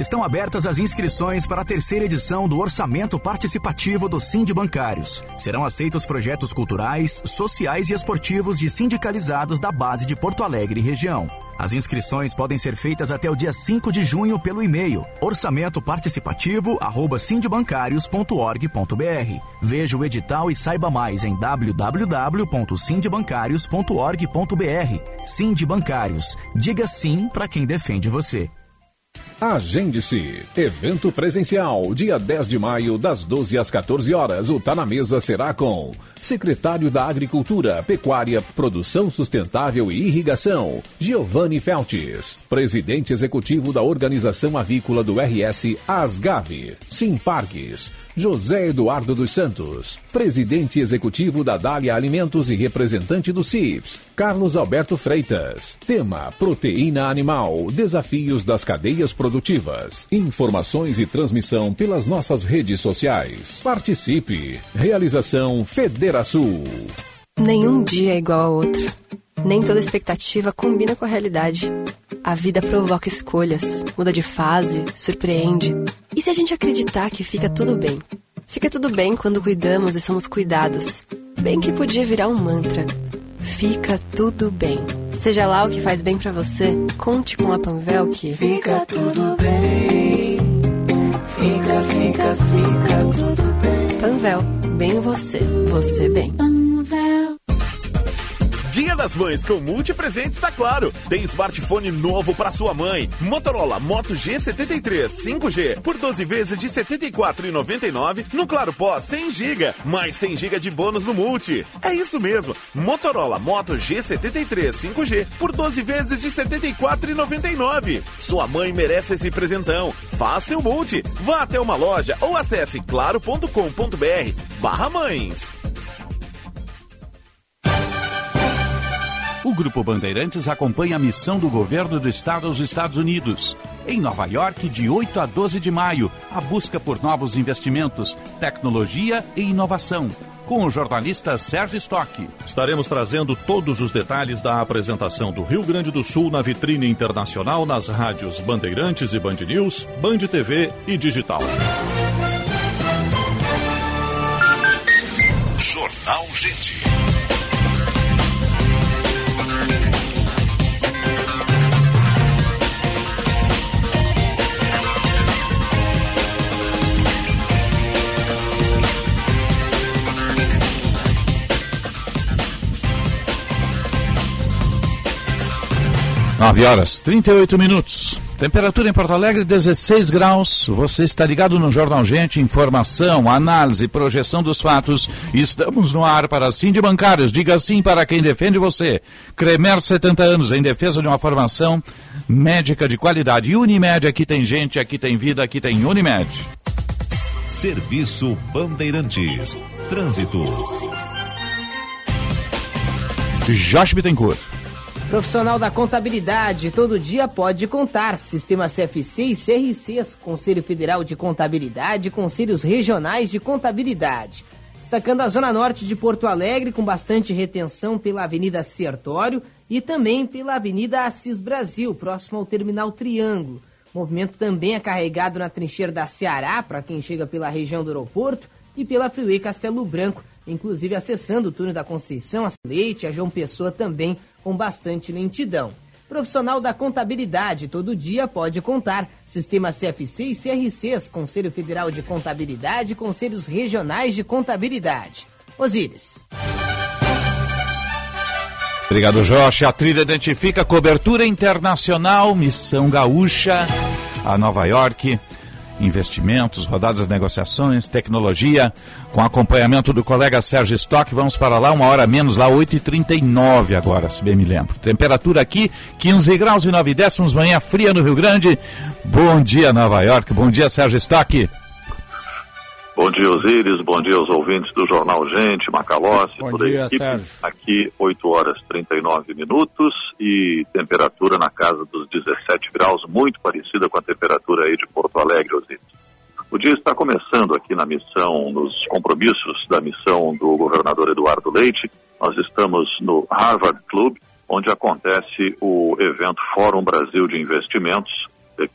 Estão abertas as inscrições para a terceira edição do Orçamento Participativo do Sind Bancários. Serão aceitos projetos culturais, sociais e esportivos de sindicalizados da base de Porto Alegre e região. As inscrições podem ser feitas até o dia 5 de junho pelo e-mail orçamentoparticipativo@sindbancarios.org.br. Veja o edital e saiba mais em www.sindbancarios.org.br. Sind Bancários. Diga sim para quem defende você. Agende-se. Evento presencial, dia 10 de maio, das 12 às 14 horas. O Tá na Mesa será com Secretário da Agricultura, Pecuária, Produção Sustentável e Irrigação, Giovanni Feltes. Presidente Executivo da Organização Avícola do RS, Asgave. Simpargues. José Eduardo dos Santos, presidente executivo da Dália Alimentos e representante do CIPS, Carlos Alberto Freitas. Tema: Proteína Animal, Desafios das Cadeias Produtivas. Informações e transmissão pelas nossas redes sociais. Participe. Realização Federação. Nenhum dia é igual ao outro. Nem toda expectativa combina com a realidade. A vida provoca escolhas, muda de fase, surpreende. E se a gente acreditar que fica tudo bem? Fica tudo bem quando cuidamos e somos cuidados. Bem que podia virar um mantra. Fica tudo bem. Seja lá o que faz bem para você, conte com a Panvel que Fica tudo bem. Fica, fica, fica tudo bem. Panvel, bem você, você bem. Dia das Mães com multipresentes da Claro. Tem smartphone novo para sua mãe. Motorola Moto G73 5G por 12 vezes de R$ 74,99 no Claro Pós 100 GB, mais 100 GB de bônus no Multi. É isso mesmo. Motorola Moto G73 5G por 12 vezes de R$ 74,99. Sua mãe merece esse presentão. Faça o Multi. Vá até uma loja ou acesse claro.com.br O Grupo Bandeirantes acompanha a missão do governo do estado aos Estados Unidos. Em Nova York, de 8 a 12 de maio, a busca por novos investimentos, tecnologia e inovação. Com o jornalista Sérgio Stock. Estaremos trazendo todos os detalhes da apresentação do Rio Grande do Sul na vitrine internacional nas rádios Bandeirantes e Band News, Band TV e Digital. Jornal Gente. Nove horas, 38 minutos. Temperatura em Porto Alegre, 16 graus. Você está ligado no Jornal Gente, informação, análise, projeção dos fatos. Estamos no ar para Sim de Bancários. Diga sim para quem defende você. Cremer, 70 anos, em defesa de uma formação médica de qualidade. Unimed, aqui tem gente, aqui tem vida, aqui tem Unimed. Serviço Bandeirantes. Trânsito. Josh Bittencourt. Profissional da contabilidade, todo dia pode contar. Sistema CFC e CRCs, Conselho Federal de Contabilidade Conselhos Regionais de Contabilidade. Destacando a Zona Norte de Porto Alegre, com bastante retenção pela Avenida Sertório e também pela Avenida Assis Brasil, próximo ao Terminal Triângulo. Movimento também é carregado na trincheira da Ceará, para quem chega pela região do aeroporto, e pela Freeway Castelo Branco, inclusive acessando o túnel da Conceição, a Leite, a João Pessoa também com bastante lentidão. Profissional da contabilidade, todo dia pode contar. Sistema CFC e CRCs, Conselho Federal de Contabilidade e Conselhos Regionais de Contabilidade. Osíris. Obrigado, Jorge. A trilha identifica cobertura internacional, missão gaúcha a Nova York. Investimentos, rodadas de negociações, tecnologia, com acompanhamento do colega Sérgio Stock. Vamos para lá, uma hora menos, lá 8h39 agora, se bem me lembro. Temperatura aqui, 15 graus e 9 décimos, manhã fria no Rio Grande. Bom dia, Nova York. Bom dia, Sérgio Stock. Bom dia, Osíris. Bom dia aos ouvintes do Jornal Gente, Macalossi, Bom toda a dia, equipe. Sérgio. Aqui, 8 horas 39 minutos e temperatura na casa dos 17 graus, muito parecida com a temperatura aí de Porto Alegre, Osíris. O dia está começando aqui na missão, nos compromissos da missão do governador Eduardo Leite. Nós estamos no Harvard Club, onde acontece o evento Fórum Brasil de Investimentos,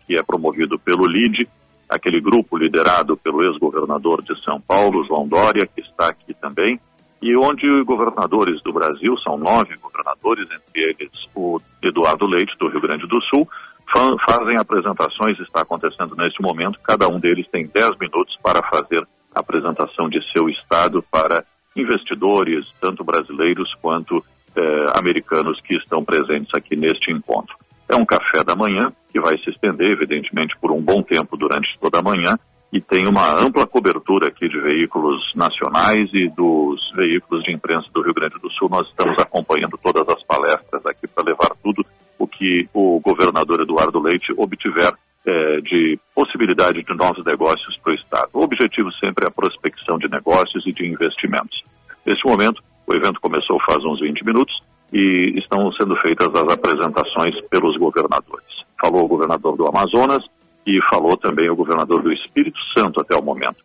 que é promovido pelo LIDE, aquele grupo liderado pelo ex-governador de São Paulo, João Dória, que está aqui também, e onde governadores do Brasil, são nove governadores, entre eles o Eduardo Leite, do Rio Grande do Sul, fa- fazem apresentações, está acontecendo neste momento, cada um deles tem dez minutos para fazer a apresentação de seu estado para investidores, tanto brasileiros quanto eh, americanos que estão presentes aqui neste encontro. É um café da manhã que vai se estender, evidentemente, por um bom tempo durante toda a manhã e tem uma ampla cobertura aqui de veículos nacionais e dos veículos de imprensa do Rio Grande do Sul. Nós estamos acompanhando todas as palestras aqui para levar tudo o que o governador Eduardo Leite obtiver eh, de possibilidade de novos negócios para o Estado. O objetivo sempre é a prospecção de negócios e de investimentos. Neste momento, o evento começou faz uns 20 minutos e estão sendo feitas as apresentações pelos governadores. Falou o governador do Amazonas e falou também o governador do Espírito Santo até o momento.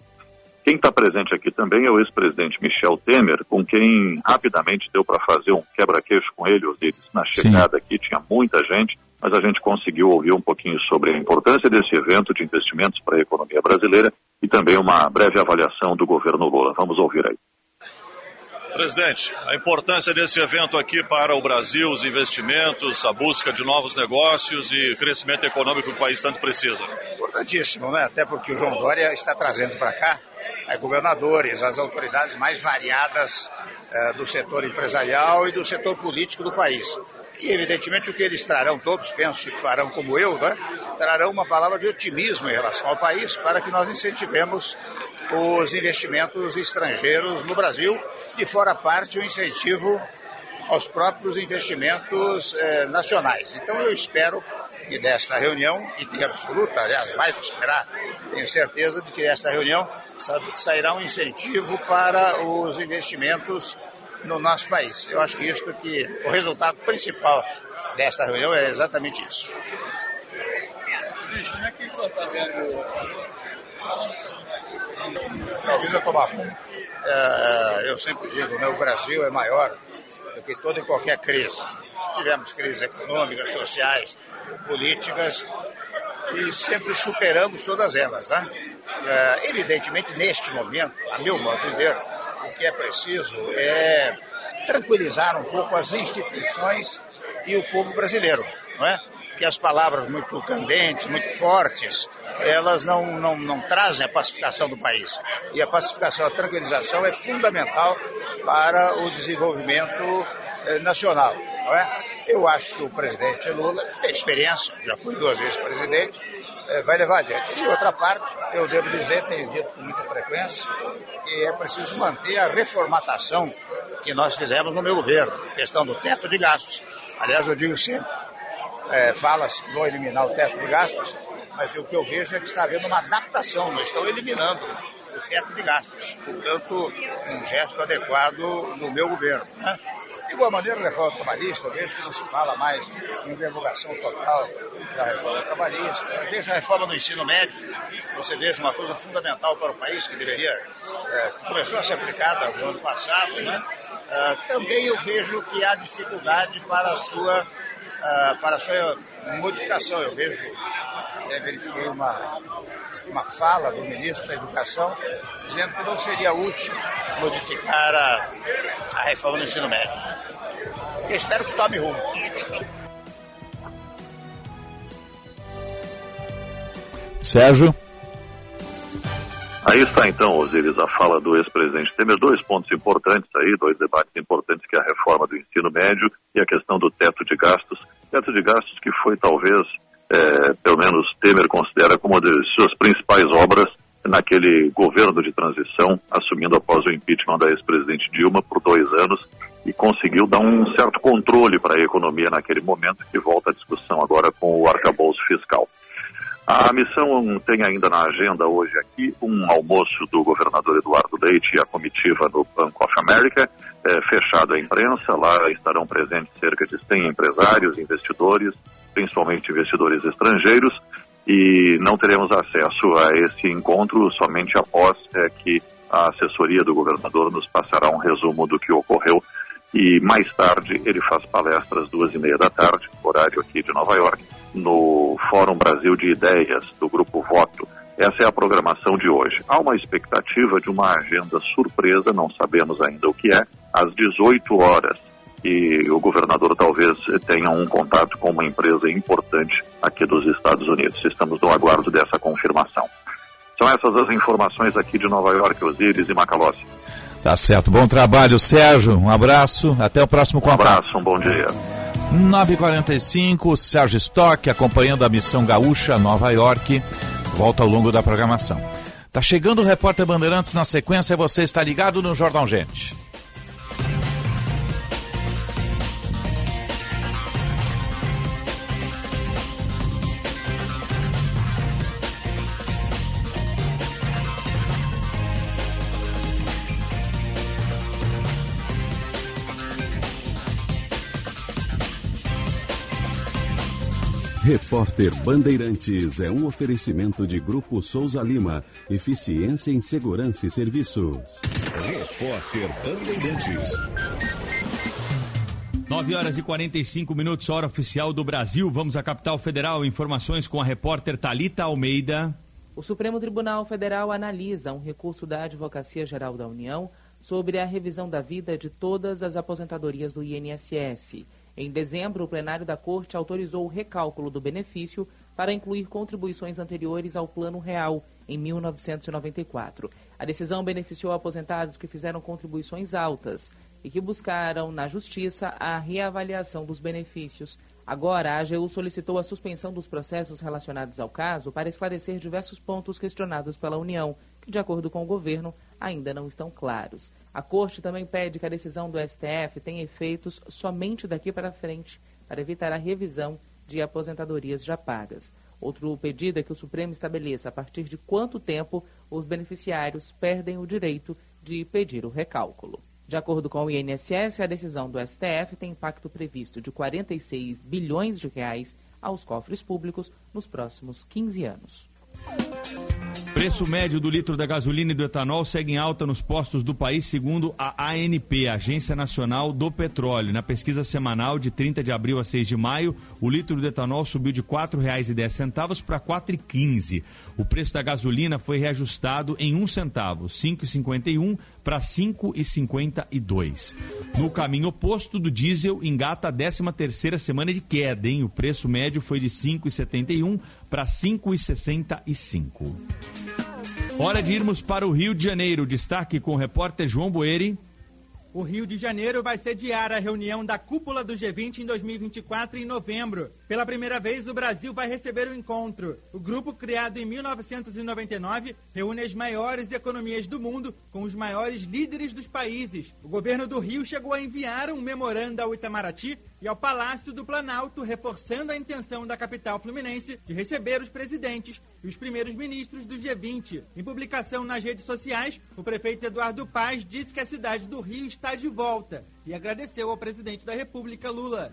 Quem está presente aqui também é o ex-presidente Michel Temer, com quem rapidamente deu para fazer um quebra-queixo com ele, Osiris. Na chegada aqui tinha muita gente, mas a gente conseguiu ouvir um pouquinho sobre a importância desse evento de investimentos para a economia brasileira e também uma breve avaliação do governo Lula. Vamos ouvir aí. Presidente, a importância desse evento aqui para o Brasil, os investimentos, a busca de novos negócios e crescimento econômico que o país tanto precisa. Importantíssimo, né? Até porque o João Dória está trazendo para cá eh, governadores, as autoridades mais variadas eh, do setor empresarial e do setor político do país. E, evidentemente, o que eles trarão, todos penso que farão como eu, né? trarão uma palavra de otimismo em relação ao país para que nós incentivemos os investimentos estrangeiros no Brasil e, fora parte, o incentivo aos próprios investimentos eh, nacionais. Então, eu espero que desta reunião, e tenho absoluta, aliás, mais que esperar, tenho certeza de que desta reunião sa- sairá um incentivo para os investimentos no nosso país. Eu acho que isso que o resultado principal desta reunião é exatamente isso. Como é que o senhor está vendo? Talvez eu tomar conta. É, eu sempre digo, né, o Brasil é maior do que toda e qualquer crise. Tivemos crises econômicas, sociais, políticas e sempre superamos todas elas. Né? É, evidentemente, neste momento, a meu modo de ver, o que é preciso é tranquilizar um pouco as instituições e o povo brasileiro, não é? Que as palavras muito candentes, muito fortes, elas não, não, não trazem a pacificação do país. E a pacificação, a tranquilização é fundamental para o desenvolvimento eh, nacional, não é? Eu acho que o presidente Lula tem experiência, já fui duas vezes presidente, eh, vai levar adiante. E outra parte, eu devo dizer, tenho dito com muita frequência, que é preciso manter a reformatação que nós fizemos no meu governo, questão do teto de gastos. Aliás, eu digo sempre, é, fala-se que vão eliminar o teto de gastos, mas o que eu vejo é que está havendo uma adaptação, não estão eliminando o teto de gastos. Portanto, um gesto adequado no meu governo. Né? De igual maneira, a reforma trabalhista, eu vejo que não se fala mais em revogação total da reforma trabalhista. Eu vejo a reforma do ensino médio, você veja uma coisa fundamental para o país que deveria, é, começou a ser aplicada no ano passado, né? Uh, também eu vejo que há dificuldade para a sua, uh, para a sua modificação. Eu vejo, é, verifiquei uma, uma fala do ministro da Educação dizendo que não seria útil modificar a, a reforma do ensino médio. Eu espero que tome rumo. Sérgio? Aí está então, Osiris, a fala do ex-presidente Temer. Dois pontos importantes aí, dois debates importantes, que é a reforma do ensino médio e a questão do teto de gastos. Teto de gastos que foi talvez, é, pelo menos Temer considera como uma das suas principais obras naquele governo de transição, assumindo após o impeachment da ex-presidente Dilma por dois anos e conseguiu dar um certo controle para a economia naquele momento, que volta à discussão agora com o arcabouço fiscal. A missão tem ainda na agenda hoje aqui um almoço do governador Eduardo Leite e a comitiva do Bank of America, é, fechado à imprensa. Lá estarão presentes cerca de 100 empresários, investidores, principalmente investidores estrangeiros, e não teremos acesso a esse encontro somente após é, que a assessoria do governador nos passará um resumo do que ocorreu e mais tarde ele faz palestras duas e meia da tarde, horário aqui de Nova York, no Fórum Brasil de Ideias do Grupo Voto. Essa é a programação de hoje. Há uma expectativa de uma agenda surpresa, não sabemos ainda o que é, às 18 horas. E o governador talvez tenha um contato com uma empresa importante aqui dos Estados Unidos. Estamos no aguardo dessa confirmação. São essas as informações aqui de Nova York, Osíris e Macalossi. Tá certo. Bom trabalho, Sérgio. Um abraço. Até o próximo contato. Um abraço, um bom dia. 9h45, Sérgio Stock acompanhando a missão gaúcha Nova York. Volta ao longo da programação. Tá chegando o repórter Bandeirantes na sequência. Você está ligado no Jornal Gente. Repórter Bandeirantes é um oferecimento de Grupo Souza Lima. Eficiência em Segurança e Serviços. Repórter Bandeirantes. 9 horas e 45 minutos, hora oficial do Brasil. Vamos à capital federal. Informações com a repórter Talita Almeida. O Supremo Tribunal Federal analisa um recurso da Advocacia Geral da União sobre a revisão da vida de todas as aposentadorias do INSS. Em dezembro, o plenário da Corte autorizou o recálculo do benefício para incluir contribuições anteriores ao Plano Real, em 1994. A decisão beneficiou aposentados que fizeram contribuições altas e que buscaram, na Justiça, a reavaliação dos benefícios. Agora, a AGU solicitou a suspensão dos processos relacionados ao caso para esclarecer diversos pontos questionados pela União, de acordo com o governo, ainda não estão claros. A Corte também pede que a decisão do STF tenha efeitos somente daqui para frente, para evitar a revisão de aposentadorias já pagas. Outro pedido é que o Supremo estabeleça a partir de quanto tempo os beneficiários perdem o direito de pedir o recálculo. De acordo com o INSS, a decisão do STF tem impacto previsto de 46 bilhões de reais aos cofres públicos nos próximos 15 anos. Preço médio do litro da gasolina e do etanol segue em alta nos postos do país, segundo a ANP, Agência Nacional do Petróleo. Na pesquisa semanal de 30 de abril a 6 de maio, o litro do etanol subiu de R$ 4,10 para R$ 4,15. O preço da gasolina foi reajustado em um centavo, 5,51 para 5,52. No caminho oposto do diesel, engata a 13 terceira semana de queda, hein? O preço médio foi de 5,71 para 5,65. Hora de irmos para o Rio de Janeiro. Destaque com o repórter João Boeri. O Rio de Janeiro vai sediar a reunião da cúpula do G20 em 2024 em novembro. Pela primeira vez, o Brasil vai receber o encontro. O grupo, criado em 1999, reúne as maiores economias do mundo com os maiores líderes dos países. O governo do Rio chegou a enviar um memorando ao Itamaraty e ao Palácio do Planalto, reforçando a intenção da capital fluminense de receber os presidentes e os primeiros ministros do G20. Em publicação nas redes sociais, o prefeito Eduardo Paz disse que a cidade do Rio está de volta e agradeceu ao presidente da República, Lula.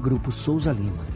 Grupo Souza Lima.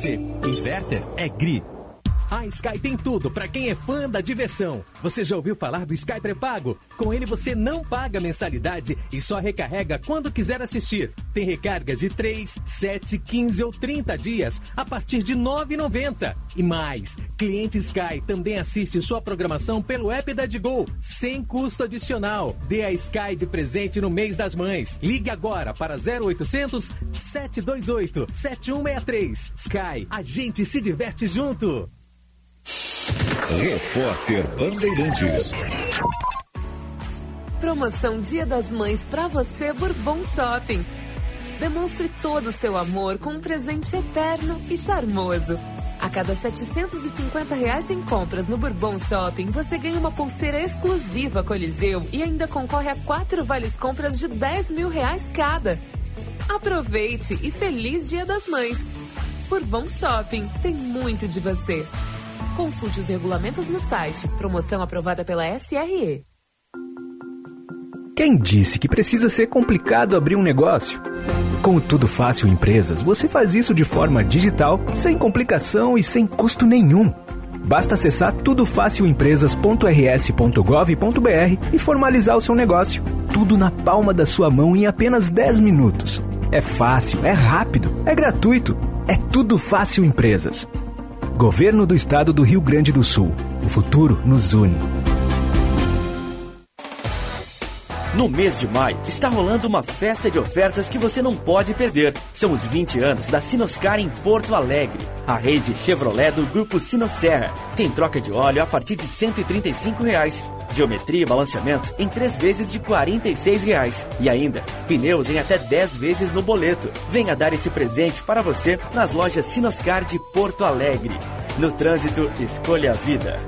você. Inverter é GRI. A Sky tem tudo para quem é fã da diversão. Você já ouviu falar do Sky Pré-Pago? Com ele você não paga mensalidade e só recarrega quando quiser assistir. Tem recargas de 3, 7, 15 ou 30 dias a partir de R$ 9,90. E mais, cliente Sky também assiste sua programação pelo app da Digo, sem custo adicional. Dê a Sky de presente no mês das mães. Ligue agora para 0800 728 7163. Sky, a gente se diverte junto. Repórter Bandeirantes. Promoção Dia das Mães para você Bourbon Shopping. Demonstre todo o seu amor com um presente eterno e charmoso. A cada 750 reais em compras no Bourbon Shopping, você ganha uma pulseira exclusiva Coliseu e ainda concorre a quatro vales compras de 10 mil reais cada. Aproveite e feliz Dia das Mães. Bourbon Shopping tem muito de você. Consulte os regulamentos no site. Promoção aprovada pela SRE. Quem disse que precisa ser complicado abrir um negócio? Com o Tudo Fácil Empresas, você faz isso de forma digital, sem complicação e sem custo nenhum. Basta acessar tudofacilempresas.rs.gov.br e formalizar o seu negócio. Tudo na palma da sua mão em apenas 10 minutos. É fácil, é rápido, é gratuito. É Tudo Fácil Empresas. Governo do Estado do Rio Grande do Sul. O futuro nos une. No mês de maio, está rolando uma festa de ofertas que você não pode perder. São os 20 anos da Sinoscar em Porto Alegre. A rede Chevrolet do Grupo Sinosserra. Tem troca de óleo a partir de 135 reais. Geometria e balanceamento em três vezes de 46 reais. E ainda, pneus em até 10 vezes no boleto. Venha dar esse presente para você nas lojas Sinoscar de Porto Alegre. No trânsito, escolha a vida.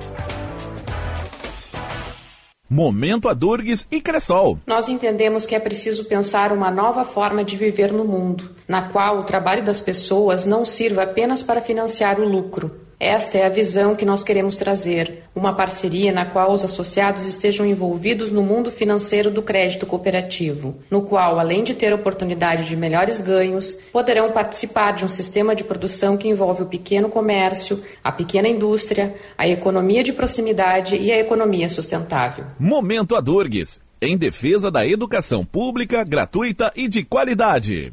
Momento Adurgues e Cressol. Nós entendemos que é preciso pensar uma nova forma de viver no mundo, na qual o trabalho das pessoas não sirva apenas para financiar o lucro, esta é a visão que nós queremos trazer, uma parceria na qual os associados estejam envolvidos no mundo financeiro do crédito cooperativo, no qual, além de ter oportunidade de melhores ganhos, poderão participar de um sistema de produção que envolve o pequeno comércio, a pequena indústria, a economia de proximidade e a economia sustentável. Momento Adurgues. em defesa da educação pública, gratuita e de qualidade.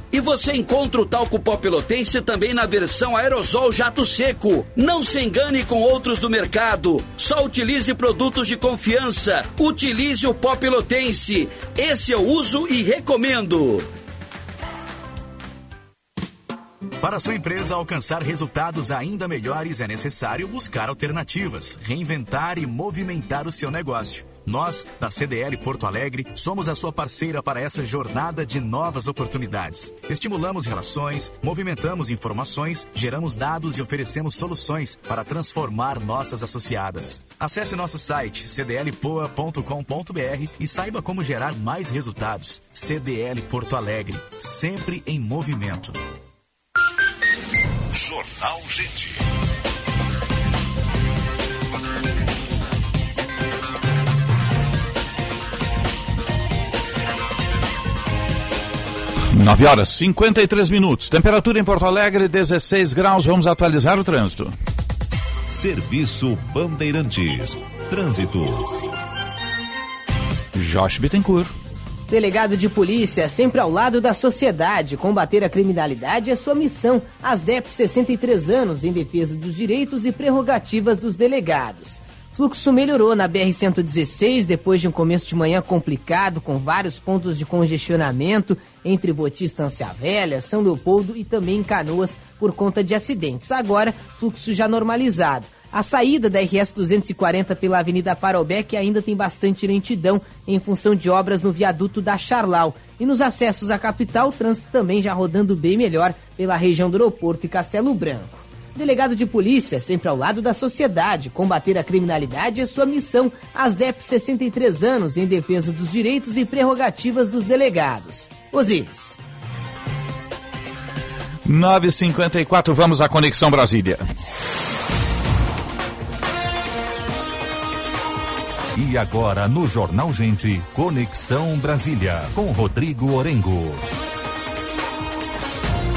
E você encontra o talco pó pelotense também na versão aerosol jato seco. Não se engane com outros do mercado. Só utilize produtos de confiança. Utilize o pó pelotense. Esse eu uso e recomendo. Para sua empresa alcançar resultados ainda melhores, é necessário buscar alternativas, reinventar e movimentar o seu negócio. Nós, da CDL Porto Alegre, somos a sua parceira para essa jornada de novas oportunidades. Estimulamos relações, movimentamos informações, geramos dados e oferecemos soluções para transformar nossas associadas. Acesse nosso site cdlpoa.com.br e saiba como gerar mais resultados. CDL Porto Alegre, sempre em movimento. Jornal Gente. Nove horas 53 minutos. Temperatura em Porto Alegre, 16 graus. Vamos atualizar o trânsito. Serviço Bandeirantes. Trânsito. Josh Bittencourt. Delegado de polícia, sempre ao lado da sociedade. Combater a criminalidade é sua missão. As DEP 63 anos em defesa dos direitos e prerrogativas dos delegados. Fluxo melhorou na BR-116 depois de um começo de manhã complicado, com vários pontos de congestionamento entre Voti Estância Velha, São Leopoldo e também Canoas por conta de acidentes. Agora, fluxo já normalizado. A saída da RS 240 pela Avenida Parobé, que ainda tem bastante lentidão em função de obras no viaduto da Charlau. E nos acessos à capital, o trânsito também já rodando bem melhor pela região do aeroporto e Castelo Branco. Delegado de polícia, sempre ao lado da sociedade. Combater a criminalidade é sua missão. As DEP 63 anos em defesa dos direitos e prerrogativas dos delegados. Osíris. 954, vamos à Conexão Brasília. E agora no Jornal Gente, Conexão Brasília, com Rodrigo Orengo.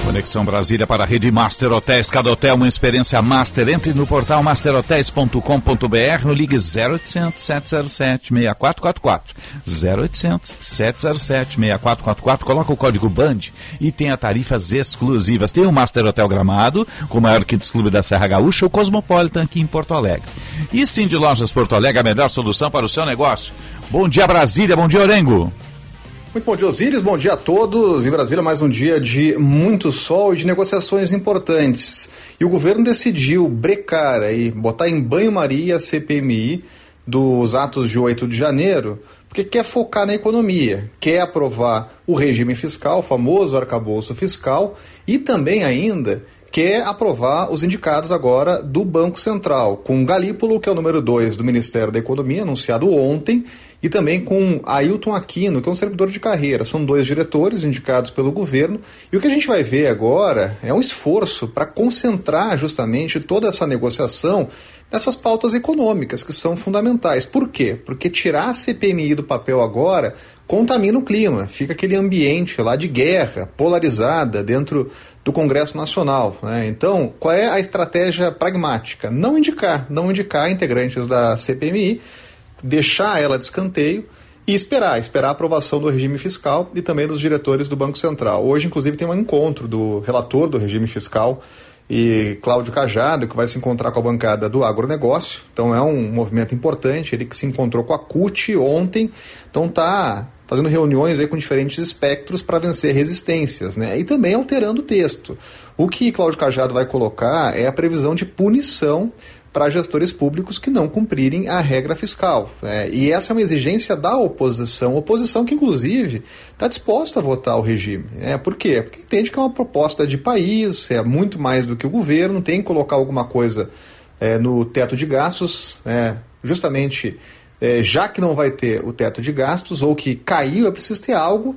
Conexão Brasília para a rede Master Hotéis. Cada hotel uma experiência master. Entre no portal masterhotels.com.br ou ligue 0800 707 6444. 0800 707 6444. Coloca o código BAND e tenha tarifas exclusivas. Tem o Master Hotel Gramado, com o maior Kids Clube da Serra Gaúcha, o Cosmopolitan aqui em Porto Alegre. E sim de Lojas Porto Alegre, a melhor solução para o seu negócio. Bom dia Brasília, bom dia Orengo. Muito bom dia, Osíris. Bom dia a todos. Em Brasília, mais um dia de muito sol e de negociações importantes. E o governo decidiu brecar aí, botar em banho-maria a CPMI dos atos de 8 de janeiro, porque quer focar na economia, quer aprovar o regime fiscal, o famoso arcabouço fiscal, e também ainda quer aprovar os indicados agora do Banco Central, com Galípolo, que é o número 2 do Ministério da Economia, anunciado ontem, e também com Ailton Aquino, que é um servidor de carreira. São dois diretores indicados pelo governo. E o que a gente vai ver agora é um esforço para concentrar justamente toda essa negociação nessas pautas econômicas que são fundamentais. Por quê? Porque tirar a CPMI do papel agora contamina o clima, fica aquele ambiente lá de guerra polarizada dentro do Congresso Nacional. Né? Então, qual é a estratégia pragmática? Não indicar, não indicar integrantes da CPMI deixar ela de escanteio e esperar, esperar a aprovação do regime fiscal e também dos diretores do Banco Central. Hoje, inclusive, tem um encontro do relator do regime fiscal e Cláudio Cajado, que vai se encontrar com a bancada do agronegócio. Então é um movimento importante. Ele que se encontrou com a CUT ontem, então está fazendo reuniões aí com diferentes espectros para vencer resistências, né? E também alterando o texto. O que Cláudio Cajado vai colocar é a previsão de punição para gestores públicos que não cumprirem a regra fiscal. Né? E essa é uma exigência da oposição, oposição que, inclusive, está disposta a votar o regime. Né? Por quê? Porque entende que é uma proposta de país, é muito mais do que o governo, tem que colocar alguma coisa é, no teto de gastos, é, justamente é, já que não vai ter o teto de gastos, ou que caiu, é preciso ter algo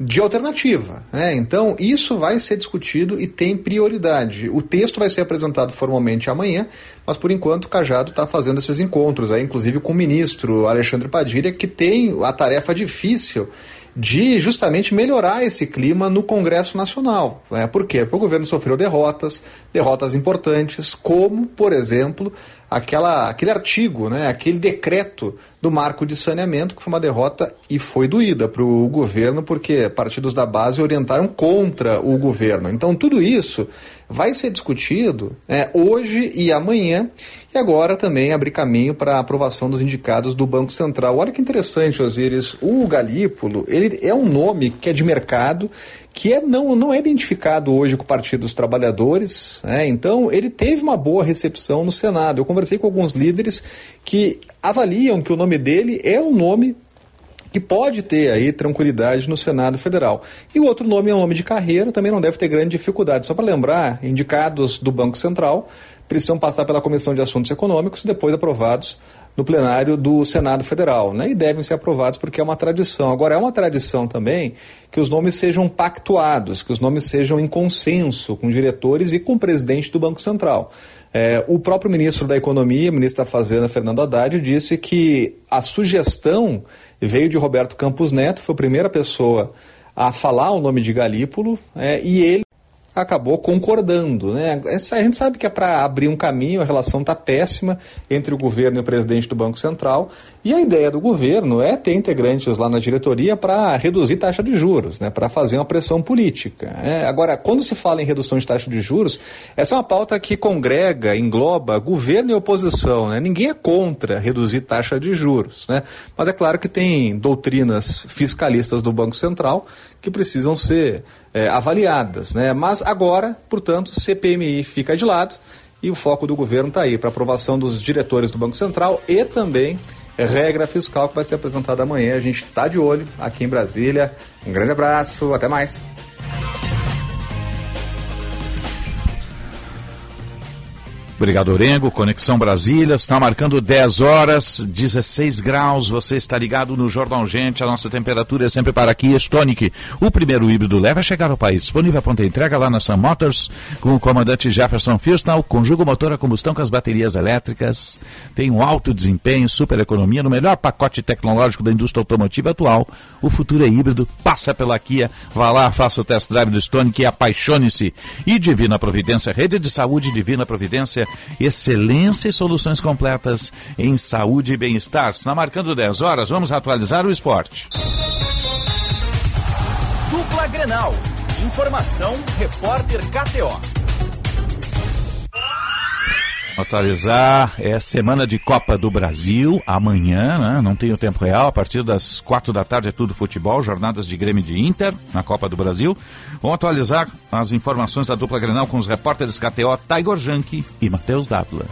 de alternativa. Né? Então, isso vai ser discutido e tem prioridade. O texto vai ser apresentado formalmente amanhã, mas por enquanto o Cajado está fazendo esses encontros, aí, inclusive com o ministro Alexandre Padilha, que tem a tarefa difícil de justamente melhorar esse clima no Congresso Nacional. Né? Por quê? Porque o governo sofreu derrotas, derrotas importantes, como, por exemplo, aquela, aquele artigo, né, aquele decreto do marco de saneamento, que foi uma derrota e foi doída para o governo, porque partidos da base orientaram contra o governo. Então, tudo isso vai ser discutido né, hoje e amanhã, e agora também abrir caminho para a aprovação dos indicados do Banco Central. Olha que interessante, Osíris, o Galípolo, ele é um nome que é de mercado, que é, não, não é identificado hoje com o Partido dos Trabalhadores, né? então ele teve uma boa recepção no Senado. Eu conversei com alguns líderes que avaliam que o nome dele é um nome que pode ter aí tranquilidade no Senado Federal. E o outro nome é um nome de carreira, também não deve ter grande dificuldade. Só para lembrar, indicados do Banco Central precisam passar pela Comissão de Assuntos Econômicos e depois aprovados no plenário do Senado Federal, né? E devem ser aprovados porque é uma tradição. Agora, é uma tradição também que os nomes sejam pactuados, que os nomes sejam em consenso com diretores e com o presidente do Banco Central. É, o próprio ministro da Economia, ministro da Fazenda, Fernando Haddad, disse que a sugestão veio de Roberto Campos Neto, foi a primeira pessoa a falar o nome de Galípolo, é, e ele acabou concordando. Né? A gente sabe que é para abrir um caminho, a relação está péssima entre o governo e o presidente do Banco Central, e a ideia do governo é ter integrantes lá na diretoria para reduzir taxa de juros, né? para fazer uma pressão política. Né? Agora, quando se fala em redução de taxa de juros, essa é uma pauta que congrega, engloba governo e oposição. Né? Ninguém é contra reduzir taxa de juros, né? mas é claro que tem doutrinas fiscalistas do Banco Central que precisam ser é, avaliadas. Né? Mas agora, portanto, CPMI fica de lado e o foco do governo está aí para aprovação dos diretores do Banco Central e também regra fiscal que vai ser apresentada amanhã. A gente está de olho aqui em Brasília. Um grande abraço, até mais. Obrigado, Orengo. Conexão Brasília. Está marcando 10 horas, 16 graus. Você está ligado no Jornal Gente. A nossa temperatura é sempre para aqui. Stonic, o primeiro híbrido leve a chegar ao país. Disponível a ponta entrega lá na Sun Motors, com o comandante Jefferson Firstal. Conjuga o motor a combustão com as baterias elétricas. Tem um alto desempenho, super economia, no melhor pacote tecnológico da indústria automotiva atual. O futuro é híbrido. Passa pela Kia. Vá lá, faça o test drive do Stonic e apaixone-se. E Divina Providência, Rede de Saúde Divina Providência excelência e soluções completas em saúde e bem-estar. Na marcando 10 horas, vamos atualizar o esporte. Dupla Grenal. Informação, repórter KTO. Atualizar, é semana de Copa do Brasil, amanhã, né? não tem o tempo real, a partir das quatro da tarde é tudo futebol, jornadas de Grêmio de Inter na Copa do Brasil. Vamos atualizar as informações da dupla Grenal com os repórteres KTO, Taigor Janke e Matheus Dávila.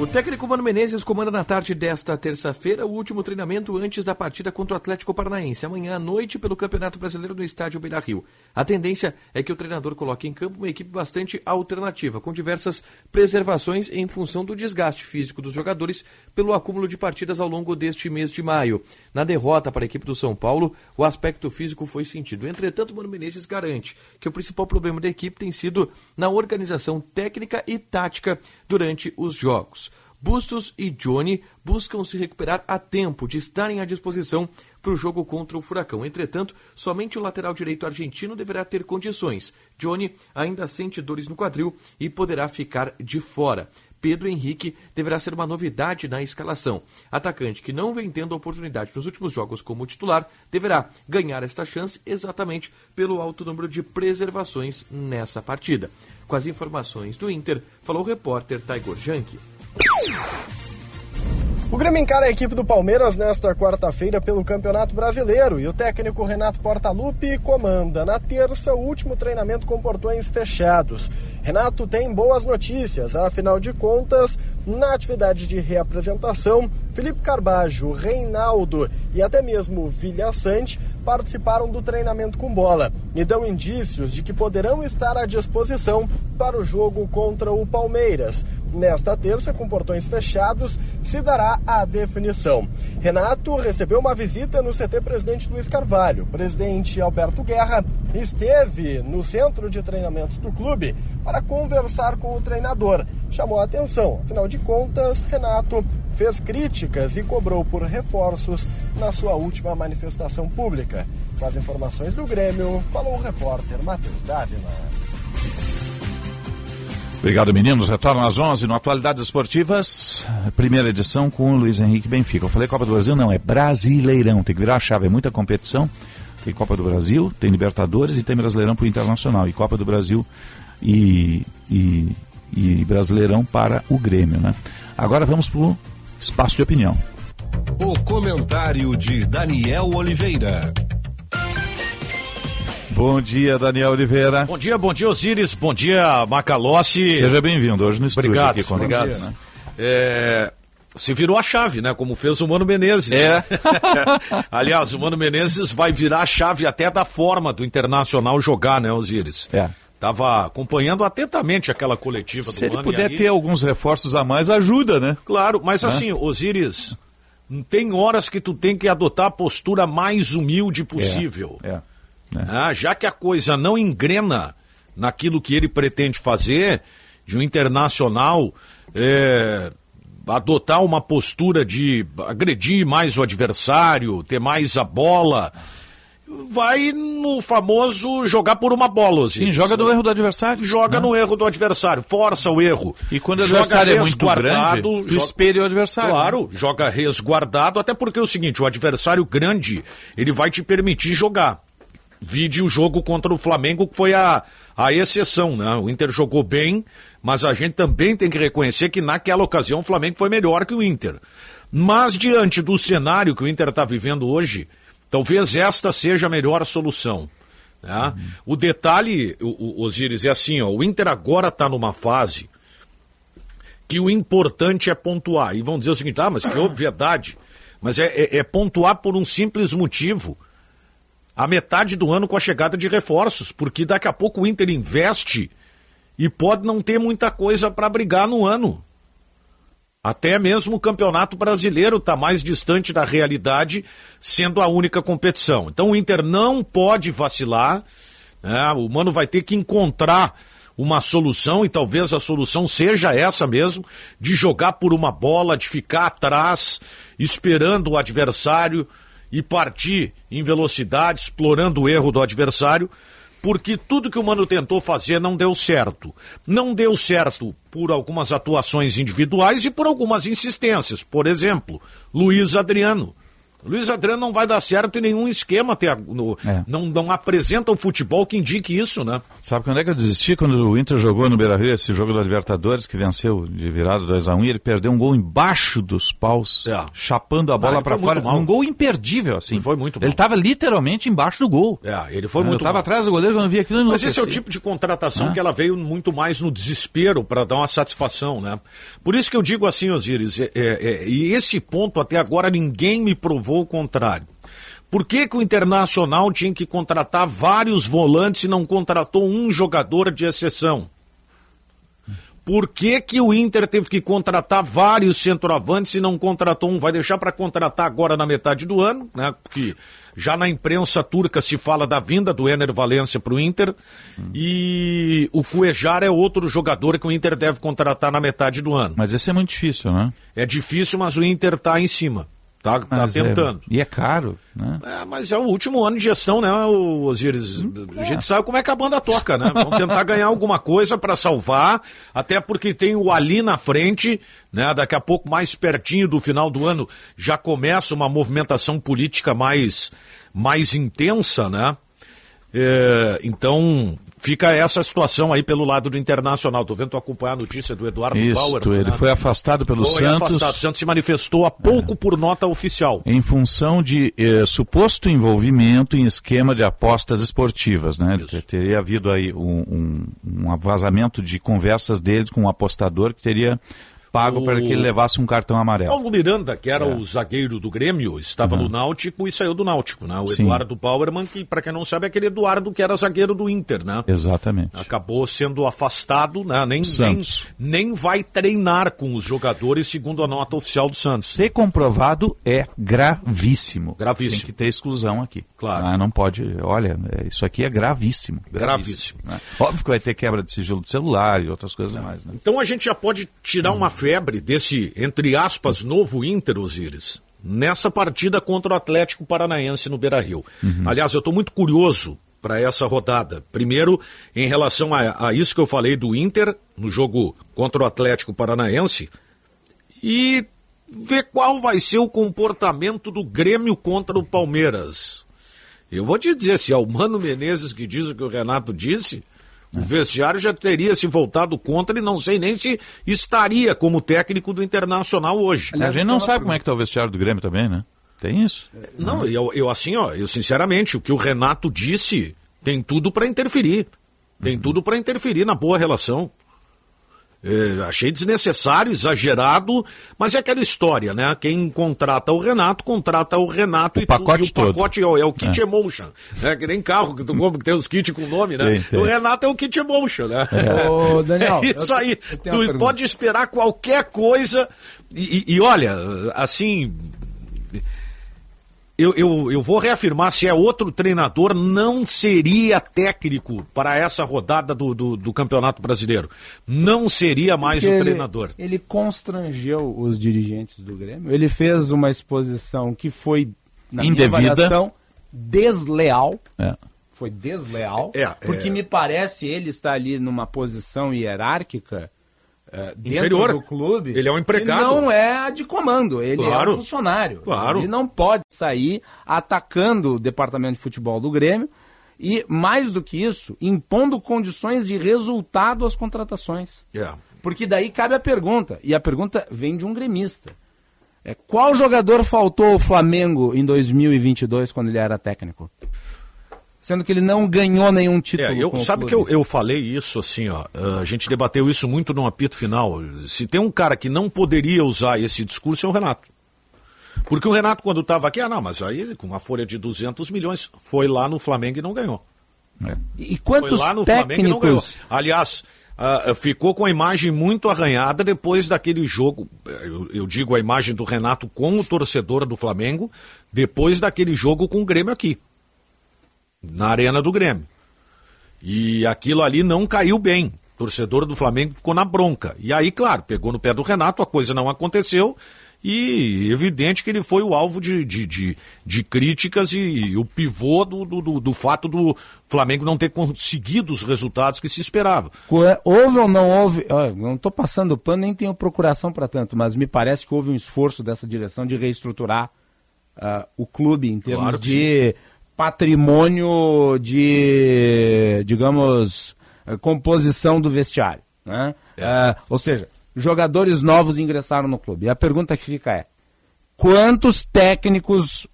O técnico Mano Menezes comanda na tarde desta terça-feira o último treinamento antes da partida contra o Atlético Paranaense, amanhã à noite pelo Campeonato Brasileiro no estádio Beira Rio. A tendência é que o treinador coloque em campo uma equipe bastante alternativa, com diversas preservações em função do desgaste físico dos jogadores pelo acúmulo de partidas ao longo deste mês de maio. Na derrota para a equipe do São Paulo, o aspecto físico foi sentido. Entretanto, Mano Menezes garante que o principal problema da equipe tem sido na organização técnica e tática durante os jogos. Bustos e Johnny buscam se recuperar a tempo de estarem à disposição para o jogo contra o Furacão. Entretanto, somente o lateral direito argentino deverá ter condições. Johnny ainda sente dores no quadril e poderá ficar de fora. Pedro Henrique deverá ser uma novidade na escalação. Atacante que não vem tendo oportunidade nos últimos jogos como titular, deverá ganhar esta chance exatamente pelo alto número de preservações nessa partida. Com as informações do Inter, falou o repórter Taigor Jank. O Grêmio encara a equipe do Palmeiras nesta quarta-feira pelo Campeonato Brasileiro e o técnico Renato Portaluppi comanda na terça o último treinamento com portões fechados. Renato tem boas notícias, afinal de contas, na atividade de reapresentação, Felipe Carbajo, Reinaldo e até mesmo Vilha Sante participaram do treinamento com bola e dão indícios de que poderão estar à disposição para o jogo contra o Palmeiras. Nesta terça, com portões fechados, se dará a definição. Renato recebeu uma visita no CT Presidente Luiz Carvalho. Presidente Alberto Guerra esteve no centro de treinamentos do clube para conversar com o treinador. Chamou a atenção, afinal de contas, Renato fez críticas e cobrou por reforços na sua última manifestação pública. Com as informações do Grêmio, falou o repórter Matheus Dávila. Obrigado, meninos. Retorno às 11 no Atualidades Esportivas, primeira edição com o Luiz Henrique Benfica. Eu falei Copa do Brasil? Não, é Brasileirão. Tem que virar a chave, é muita competição. Tem Copa do Brasil, tem Libertadores e tem Brasileirão para o Internacional. E Copa do Brasil e, e, e Brasileirão para o Grêmio, né? Agora vamos para o espaço de opinião. O comentário de Daniel Oliveira. Bom dia, Daniel Oliveira. Bom dia, bom dia, Osíris. Bom dia, Macalossi. Seja bem-vindo hoje no estúdio Obrigado, aqui com obrigado. Dia, né? É, se virou a chave, né? Como fez o Mano Menezes. É. Aliás, o Mano Menezes vai virar a chave até da forma do Internacional jogar, né, Osíris? É. Tava acompanhando atentamente aquela coletiva Se do ele Mano. puder e aí- ter alguns reforços a mais, ajuda, né? Claro, mas Né? assim, Osíris, tem horas que tu tem que adotar a postura mais humilde possível. É. Ah, já que a coisa não engrena naquilo que ele pretende fazer, de um internacional é, adotar uma postura de agredir mais o adversário, ter mais a bola, vai no famoso jogar por uma bola. Osiris. Sim, joga no erro do adversário. Joga né? no erro do adversário, força o erro. E quando o adversário é muito grande, joga- espelha o adversário. Claro, joga resguardado, até porque é o seguinte, o adversário grande, ele vai te permitir jogar. Vide o jogo contra o Flamengo, que foi a, a exceção, né? O Inter jogou bem, mas a gente também tem que reconhecer que naquela ocasião o Flamengo foi melhor que o Inter. Mas diante do cenário que o Inter está vivendo hoje, talvez esta seja a melhor solução. né? O detalhe, o, Osiris, é assim, ó, o Inter agora está numa fase que o importante é pontuar. E vão dizer o seguinte, ah, mas que obviedade. Mas é, é- é pontuar por um simples motivo. A metade do ano com a chegada de reforços, porque daqui a pouco o Inter investe e pode não ter muita coisa para brigar no ano. Até mesmo o Campeonato Brasileiro está mais distante da realidade, sendo a única competição. Então o Inter não pode vacilar. né? O Mano vai ter que encontrar uma solução, e talvez a solução seja essa mesmo, de jogar por uma bola, de ficar atrás, esperando o adversário e partir em velocidade, explorando o erro do adversário, porque tudo que o Mano tentou fazer não deu certo. Não deu certo por algumas atuações individuais e por algumas insistências. Por exemplo, Luiz Adriano. Luiz Adriano não vai dar certo em nenhum esquema até a- no- É. não, não apresenta o futebol que indique isso, né? Sabe quando é que eu desisti? Quando o Inter jogou no Beira-Rio esse jogo da Libertadores, que venceu de virada 2x1, e ele perdeu um gol embaixo dos paus, chapando a bola pra foi muito fora. mal. Um gol imperdível, assim. Ele foi muito Ele estava literalmente embaixo do gol. É, ele foi Eu muito tava mal. atrás do goleiro quando eu vi aquilo. eu Mas esse é o tipo de contratação Ah. que ela veio muito mais no desespero para dar uma satisfação, né? Por isso que eu digo assim, Osiris, é, é, é, e esse ponto até agora ninguém me provou o contrário. Por que, que o Internacional tinha que contratar vários volantes e não contratou um jogador de exceção? Por que, que o Inter teve que contratar vários centroavantes e não contratou um? Vai deixar para contratar agora na metade do ano, né? Porque já na imprensa turca se fala da vinda do Ener Valência para o Inter. E o Cuejar é outro jogador que o Inter deve contratar na metade do ano. Mas esse é muito difícil, né? É difícil, mas o Inter está em cima. Tá, tá é- tentando. e é caro, né? É, mas é o último ano de gestão, né, o Osiris? A gente sabe como é que a banda toca, né? Vamos tentar ganhar alguma coisa para salvar, até porque tem o Ali na frente, né? Daqui a pouco, mais pertinho do final do ano, já começa uma movimentação política mais, mais intensa, né? É, então, fica essa situação aí pelo lado do Internacional. Tô vendo tu acompanhar a notícia do Eduardo Isso, Bauer. ele né? foi afastado pelo Foi Santos. afastado. O Santos se manifestou há pouco por nota oficial. Em função de eh, suposto envolvimento em esquema de apostas esportivas, né? Ter- Teria havido aí um, um, um vazamento de conversas deles com um apostador que teria pago O- para que ele levasse um cartão amarelo. Paulo Miranda, que era É. o zagueiro do Grêmio, estava Uhum. no Náutico e saiu do Náutico, né? O Sim. Eduardo Bauerman, que para quem não sabe é aquele Eduardo que era zagueiro do Inter, né? Exatamente. Acabou sendo afastado, né? Nem, nem, Santos. nem vai treinar com os jogadores, segundo a nota oficial do Santos. Ser comprovado é gravíssimo. Gravíssimo. Tem que ter exclusão aqui. Claro. Ah, não pode. Olha, é, isso aqui é gravíssimo. Gravíssimo. né? Óbvio que vai ter quebra de sigilo de celular e outras coisas mais. Né? Então a gente já pode tirar uma febre desse, entre aspas, novo Inter, Osíris, nessa partida contra o Atlético Paranaense no Beira Rio. Aliás, eu estou muito curioso para essa rodada. Primeiro, em relação a, a isso que eu falei do Inter, no jogo contra o Atlético Paranaense, e ver qual vai ser o comportamento do Grêmio contra o Palmeiras. Eu vou te dizer, se é o Mano Menezes que diz o que o Renato disse, o vestiário já teria se voltado contra e não sei nem se estaria como técnico do Internacional hoje. a gente não sabe como é que está o vestiário do Grêmio também, né? Tem isso. Não, eu, eu assim, ó, eu sinceramente, o que o Renato disse tem tudo para interferir. Tem tudo para interferir na boa relação. É, achei desnecessário, exagerado, mas é aquela história, né? Quem contrata o Renato, contrata o Renato e, pacote tudo, e o todo. pacote é, o- é o kit É. emotion. Né? Que nem carro que tu compra que tem os kits com nome, né? Tem, tem. O Renato é o kit emotion, né? É. Ô, Daniel, É isso aí. Tu pode esperar qualquer coisa. E, e- e olha, assim. Eu, eu, eu vou reafirmar: se é outro treinador, não seria técnico para essa rodada do, do, do Campeonato Brasileiro. Não seria mais Porque o ele- treinador. Ele constrangeu os dirigentes do Grêmio. Ele fez uma exposição que foi, na minha Indevida. avaliação, desleal. É. Foi desleal. É, porque é. me parece ele está ali numa posição hierárquica dentro Inferior. do clube. Ele é um empregado. não é de comando, ele é Claro. um funcionário. Claro. Ele não pode sair atacando o departamento de futebol do Grêmio e, mais do que isso, impondo condições de resultado às contratações. É. Porque daí cabe a pergunta, e a pergunta vem de um gremista. É, qual jogador faltou ao Flamengo em 2022 quando ele era técnico? Sendo que ele não ganhou nenhum título. É, eu, sabe que eu, eu falei isso assim, ó. uh, a gente debateu isso muito no apito final. Se tem um cara que não poderia usar esse discurso é o Renato. Porque o Renato, quando estava aqui, ah, não, mas aí com uma folha de 200 milhões, foi lá no Flamengo e não ganhou. E quantos foi lá no Flamengo e não ganhou. técnicos Aliás, ah, ficou com a imagem muito arranhada depois daquele jogo. Eu, eu digo a imagem do Renato com o torcedor do Flamengo, depois daquele jogo com o Grêmio aqui. Na arena do Grêmio. E aquilo ali não caiu bem. O torcedor do Flamengo ficou na bronca. E aí, claro, pegou no pé do Renato, a coisa não aconteceu. E evidente que ele foi o alvo de, de, de, de críticas e, o pivô do, do, do- fato do Flamengo não ter conseguido os resultados que se esperava. Qua- Houve ou não houve? ó, não estou passando pano, nem tenho procuração para tanto, mas me parece que houve um esforço dessa direção de reestruturar ah, o clube em termos Claro de patrimônio de, digamos, eh, composição do vestiário. Né? Ah, ou seja, jogadores novos ingressaram no clube. E a pergunta que fica é: quantos técnicos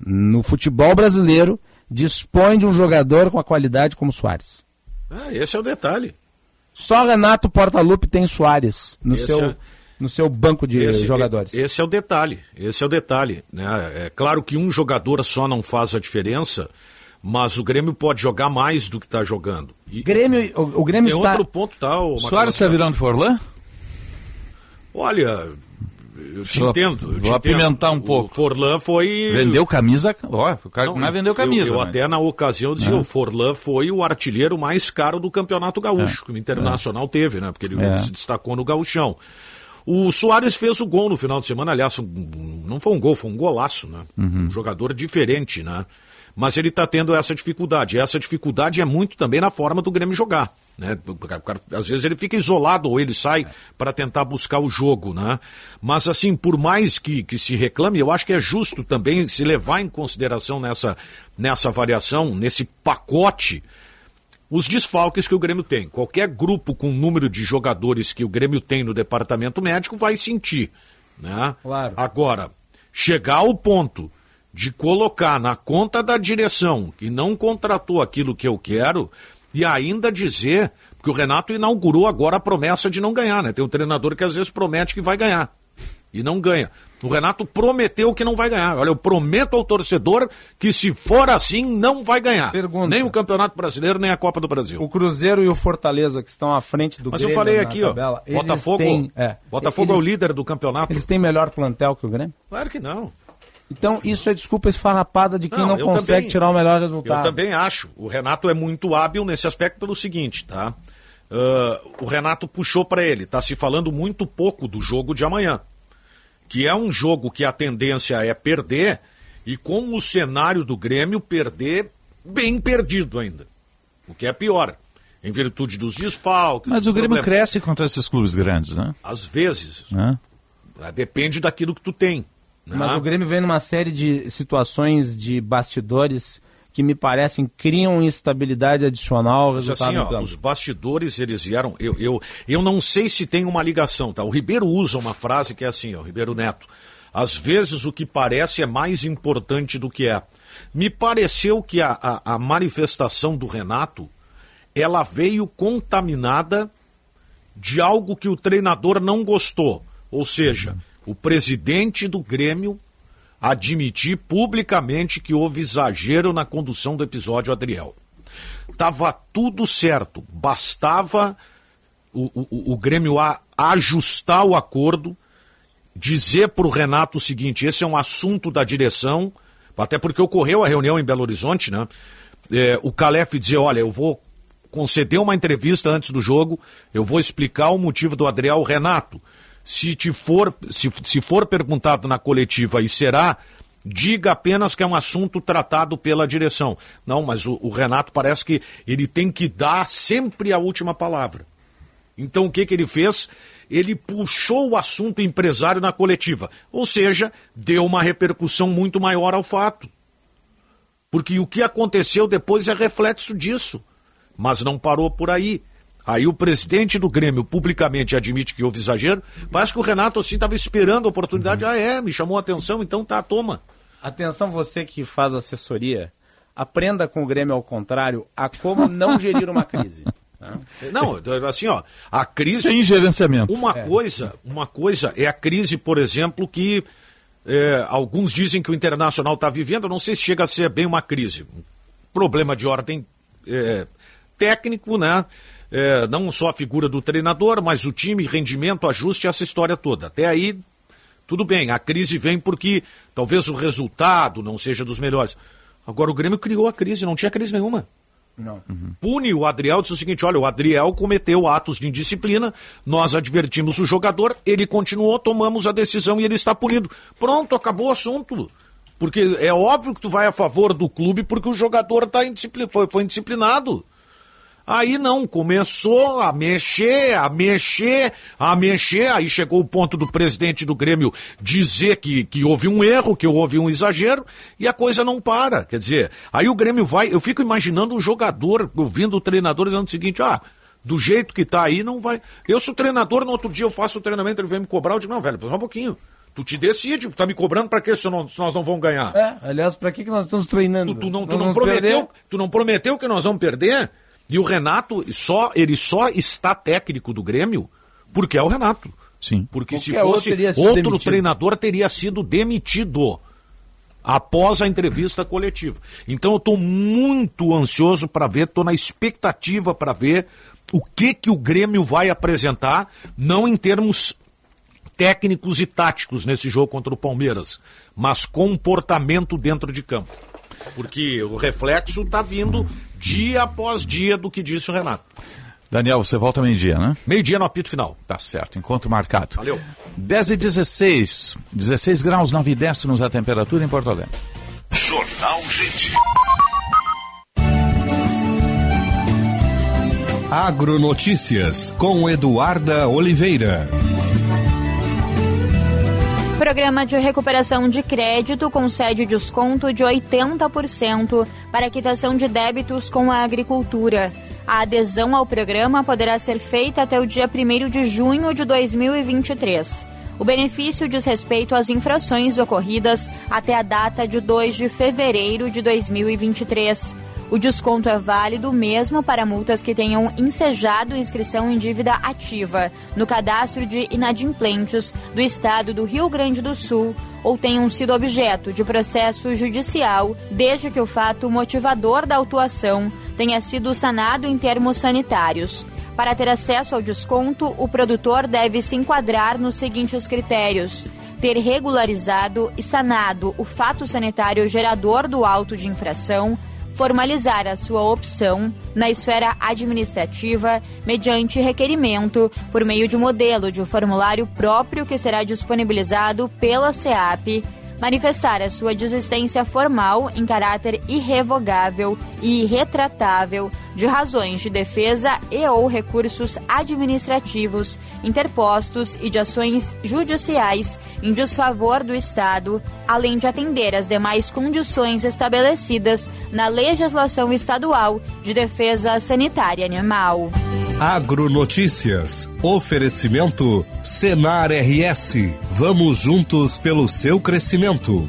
no futebol brasileiro dispõem de um jogador com a qualidade como Soares? Ah, esse é o detalhe. Só Renato Portaluppi tem Soares no, Esse seu, é- no seu banco de Esse- jogadores. Esse é o detalhe. Esse é o detalhe. Né? É claro que um jogador só não faz a diferença, mas o Grêmio pode jogar mais do que está jogando. E Grêmio, o, o Grêmio tem está. outro ponto, tá? ô, Soares está virando Forlan? Olha, eu te Vou- entendo. eu te vou apimentar entendo. um pouco. O Forlan foi. Vendeu camisa. Ó, o cara não, é vendeu camisa. Eu, eu mas- até na ocasião dizia, É. o Forlan foi o artilheiro mais caro do Campeonato Gaúcho, que o Internacional teve, né? Porque ele É. se destacou no Gauchão. O Soares fez o gol no final de semana, aliás, não foi um gol, foi um golaço, né? Uhum. Um jogador diferente, né? Mas ele está tendo essa dificuldade. Essa dificuldade é muito também na forma do Grêmio jogar. Né? Às vezes ele fica isolado ou ele sai para tentar buscar o jogo. Né? Mas assim, por mais que, que se reclame, eu acho que é justo também se levar em consideração nessa, nessa variação, nesse pacote, os desfalques que o Grêmio tem. Qualquer grupo com número de jogadores que o Grêmio tem no departamento médico vai sentir. Né? Claro. Agora, chegar ao ponto de colocar na conta da direção que não contratou aquilo que eu quero e ainda dizer que o Renato inaugurou agora a promessa de não ganhar, né? Tem um treinador que às vezes promete que vai ganhar e não ganha. O Renato prometeu que não vai ganhar. Olha, eu prometo ao torcedor que se for assim, não vai ganhar. Pergunta. Nem o Campeonato Brasileiro, nem a Copa do Brasil. O Cruzeiro e o Fortaleza, que estão à frente do Mas eu Grêmio falei na aqui, ó. tabela, eles Botafogo, têm- é, Botafogo é o eles- líder do campeonato. Eles têm melhor plantel que o Grêmio? Claro que não. Então, isso é desculpa esfarrapada de quem não, eu consegue também- tirar o melhor resultado. Eu também acho. O Renato é muito hábil nesse aspecto pelo seguinte, tá? Ah, o Renato puxou para ele. Tá se falando muito pouco do jogo de amanhã, que é um jogo que a tendência é perder e com o cenário do Grêmio perder bem perdido ainda, o que é pior, em virtude dos desfalques. Mas o Grêmio problemas. cresce contra esses clubes grandes, né? Às vezes. Né? Ah, Depende daquilo que tu tem. né? Mas o Grêmio vem numa série de situações de bastidores que me parecem criam instabilidade adicional Mas assim, ó, os bastidores, eles vieram. Eu, eu, eu não sei se tem uma ligação, tá? O Ribeiro usa uma frase que é assim, ó, o Ribeiro Neto. Às vezes o que parece é mais importante do que é. Me pareceu que a, a, a manifestação do Renato ela veio contaminada de algo que o treinador não gostou. Ou seja, o presidente do Grêmio admitir publicamente que houve exagero na condução do episódio Adriel. Tava tudo certo, bastava o, o, o Grêmio a, ajustar o acordo, dizer para o Renato o seguinte: esse é um assunto da direção, até porque ocorreu a reunião em Belo Horizonte, né? É, o Calef dizer: olha, eu vou conceder uma entrevista antes do jogo, eu vou explicar o motivo do Adriel Renato. Se, te for, se, se for perguntado na coletiva e será, diga apenas que é um assunto tratado pela direção. Não, mas o, o Renato parece que ele tem que dar sempre a última palavra. Então o que, que ele fez? Ele puxou o assunto empresário na coletiva. Ou seja, deu uma repercussão muito maior ao fato. Porque o que aconteceu depois é reflexo disso. Mas não parou por aí. Aí o presidente do Grêmio publicamente admite que houve exagero. Parece que o Renato assim estava esperando a oportunidade. Ah, é, me chamou a atenção, então tá, toma. Atenção você que faz assessoria, aprenda com o Grêmio ao contrário a como não gerir uma crise. tá? Não, assim, ó, a crise. Sem gerenciamento. Uma É. coisa, uma coisa é a crise, por exemplo, que é, alguns dizem que o Internacional está vivendo. eu Não sei se chega a ser bem uma crise. Um problema de ordem é, técnico, né? É, não só a figura do treinador, mas o time, rendimento, ajuste, essa história toda. Até aí, tudo bem. A crise vem porque talvez o resultado não seja dos melhores. Agora o Grêmio criou a crise, não tinha crise nenhuma Não. pune o Adriel, diz o seguinte: olha, o Adriel cometeu atos de indisciplina, nós advertimos o jogador, ele continuou, tomamos a decisão e ele está punido. Pronto, acabou o assunto. Porque é óbvio que tu vai a favor do clube porque o jogador tá indisciplin... foi, foi indisciplinado. Aí não, começou a mexer, a mexer, a mexer. Aí chegou o ponto do presidente do Grêmio dizer que, que houve um erro, que houve um exagero, e a coisa não para. Quer dizer, aí o Grêmio vai. Eu fico imaginando um jogador ouvindo o treinador dizendo o seguinte: ah, do jeito que tá aí, não vai. Eu sou treinador, no outro dia eu faço o treinamento, ele vem me cobrar, eu digo, não, velho, só um pouquinho. Tu te decide, tá me cobrando pra quê se, não- se nós não vamos ganhar? É, aliás, para que, que nós estamos treinando? Tu não, tu não prometeu, perder? tu não prometeu que nós vamos perder? E o Renato só ele só está técnico do Grêmio porque é o Renato. Sim. Porque se Qualquer outro fosse outro demitido. treinador teria sido demitido após a entrevista coletiva. Então eu estou muito ansioso para ver, estou na expectativa para ver o que que o Grêmio vai apresentar, não em termos técnicos e táticos nesse jogo contra o Palmeiras, mas comportamento dentro de campo. Porque o reflexo está vindo dia após dia do que disse o Renato. Daniel, você volta meio-dia, né? Meio-dia no apito final. Tá certo, encontro marcado. Valeu. 10 e 16, 16 graus, 9 décimos a temperatura em Porto Alegre. Jornal Gente. Agronotícias com Eduarda Oliveira. Programa de recuperação de crédito concede desconto de 80% para quitação de débitos com a agricultura. A adesão ao programa poderá ser feita até o dia 1 de junho de 2023. O benefício diz respeito às infrações ocorridas até a data de 2 de fevereiro de 2023. O desconto é válido mesmo para multas que tenham ensejado inscrição em dívida ativa no cadastro de inadimplentes do estado do Rio Grande do Sul ou tenham sido objeto de processo judicial, desde que o fato motivador da autuação tenha sido sanado em termos sanitários. Para ter acesso ao desconto, o produtor deve se enquadrar nos seguintes critérios: ter regularizado e sanado o fato sanitário gerador do auto de infração formalizar a sua opção na esfera administrativa mediante requerimento por meio de um modelo de formulário próprio que será disponibilizado pela SEAP manifestar a sua desistência formal em caráter irrevogável e irretratável de razões de defesa e ou recursos administrativos interpostos e de ações judiciais em desfavor do Estado, além de atender às demais condições estabelecidas na legislação estadual de defesa sanitária animal. Agronotícias. Oferecimento Senar RS. Vamos juntos pelo seu crescimento.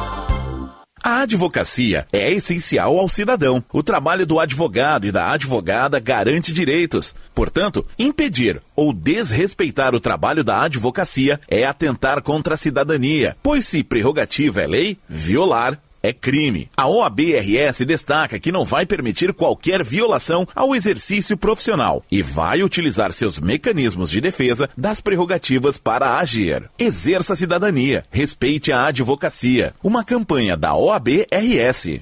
A advocacia é essencial ao cidadão. O trabalho do advogado e da advogada garante direitos. Portanto, impedir ou desrespeitar o trabalho da advocacia é atentar contra a cidadania, pois se prerrogativa é lei, violar é crime. A OABRS destaca que não vai permitir qualquer violação ao exercício profissional e vai utilizar seus mecanismos de defesa das prerrogativas para agir. Exerça a cidadania, respeite a advocacia. Uma campanha da OABRS.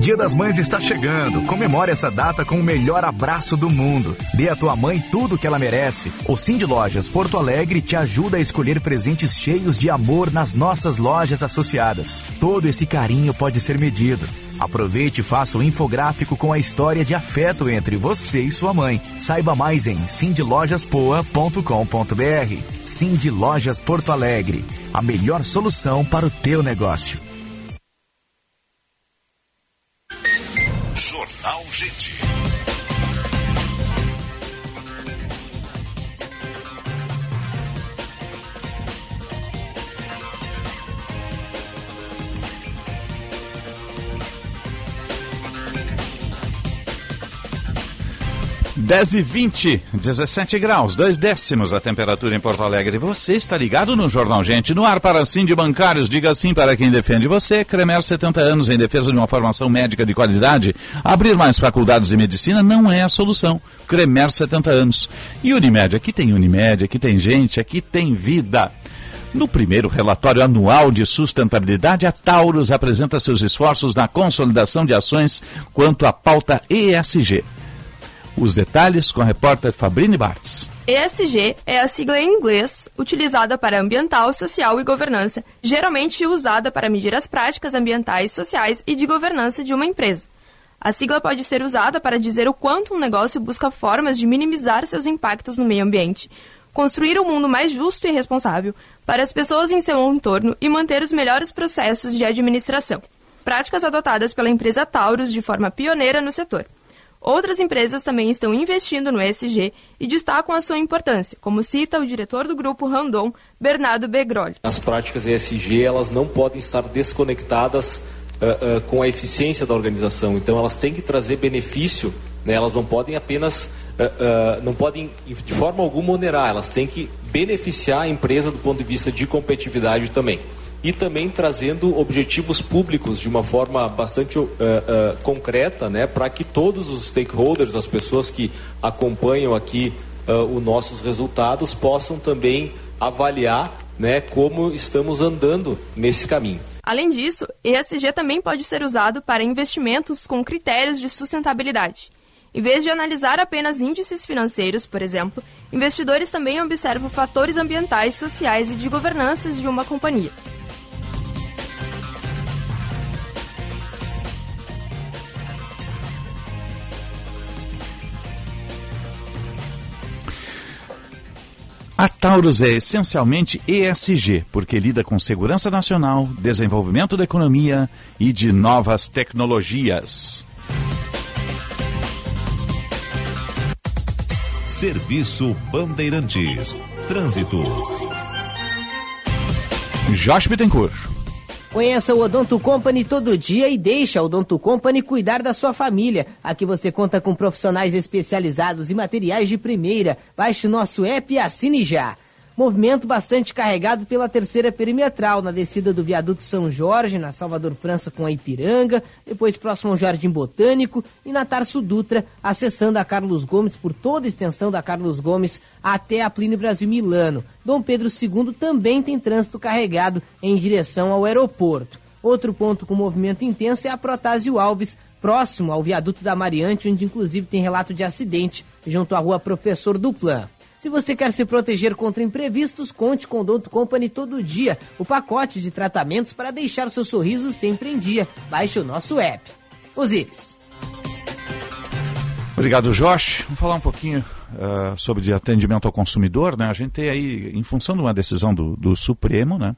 Dia das Mães está chegando. Comemore essa data com o melhor abraço do mundo. Dê à tua mãe tudo o que ela merece. O Cindy Lojas Porto Alegre te ajuda a escolher presentes cheios de amor nas nossas lojas associadas. Todo esse carinho pode ser medido. Aproveite e faça o um infográfico com a história de afeto entre você e sua mãe. Saiba mais em cindylojaspoa.com.br. Cindy Lojas Porto Alegre, a melhor solução para o teu negócio. Gente. Dez e vinte, 17 graus, dois décimos a temperatura em Porto Alegre. Você está ligado no Jornal Gente, no ar para sim de bancários. Diga sim para quem defende você. Cremer 70 anos em defesa de uma formação médica de qualidade. Abrir mais faculdades de medicina não é a solução. Cremer 70 anos. E Unimed, aqui tem Unimed, aqui tem gente, aqui tem vida. No primeiro relatório anual de sustentabilidade, a Taurus apresenta seus esforços na consolidação de ações quanto à pauta ESG. Os detalhes com a repórter Fabrini Bartz. ESG é a sigla em inglês utilizada para ambiental, social e governança, geralmente usada para medir as práticas ambientais, sociais e de governança de uma empresa. A sigla pode ser usada para dizer o quanto um negócio busca formas de minimizar seus impactos no meio ambiente, construir um mundo mais justo e responsável para as pessoas em seu entorno e manter os melhores processos de administração. Práticas adotadas pela empresa Taurus de forma pioneira no setor. Outras empresas também estão investindo no ESG e destacam a sua importância, como cita o diretor do grupo Randon, Bernardo Begroli. As práticas ESG elas não podem estar desconectadas uh, uh, com a eficiência da organização, então elas têm que trazer benefício, né? elas não podem apenas, uh, não podem de forma alguma onerar, elas têm que beneficiar a empresa do ponto de vista de competitividade também e também trazendo objetivos públicos de uma forma bastante uh, uh, concreta, né, para que todos os stakeholders, as pessoas que acompanham aqui uh, os nossos resultados, possam também avaliar, né, como estamos andando nesse caminho. Além disso, ESG também pode ser usado para investimentos com critérios de sustentabilidade. Em vez de analisar apenas índices financeiros, por exemplo, investidores também observam fatores ambientais, sociais e de governança de uma companhia. A Taurus é essencialmente ESG, porque lida com segurança nacional, desenvolvimento da economia e de novas tecnologias. Serviço Bandeirantes. Trânsito. Josh Bittencourt. Conheça o Odonto Company todo dia e deixa o Odonto Company cuidar da sua família. Aqui você conta com profissionais especializados e materiais de primeira. Baixe o nosso app e assine já. Movimento bastante carregado pela terceira perimetral, na descida do viaduto São Jorge, na Salvador França com a Ipiranga, depois próximo ao Jardim Botânico e na Tarso Dutra, acessando a Carlos Gomes por toda a extensão da Carlos Gomes até a Plínio Brasil Milano. Dom Pedro II também tem trânsito carregado em direção ao aeroporto. Outro ponto com movimento intenso é a Protásio Alves, próximo ao viaduto da Mariante, onde inclusive tem relato de acidente junto à rua Professor Duplan. Se você quer se proteger contra imprevistos, conte com o Odonto Company todo dia. O pacote de tratamentos para deixar seu sorriso sempre em dia. Baixe o nosso app. Osíris. Obrigado, Josh. Vamos falar um pouquinho uh, sobre atendimento ao consumidor. Né? A gente tem aí, em função de uma decisão do, do Supremo, né?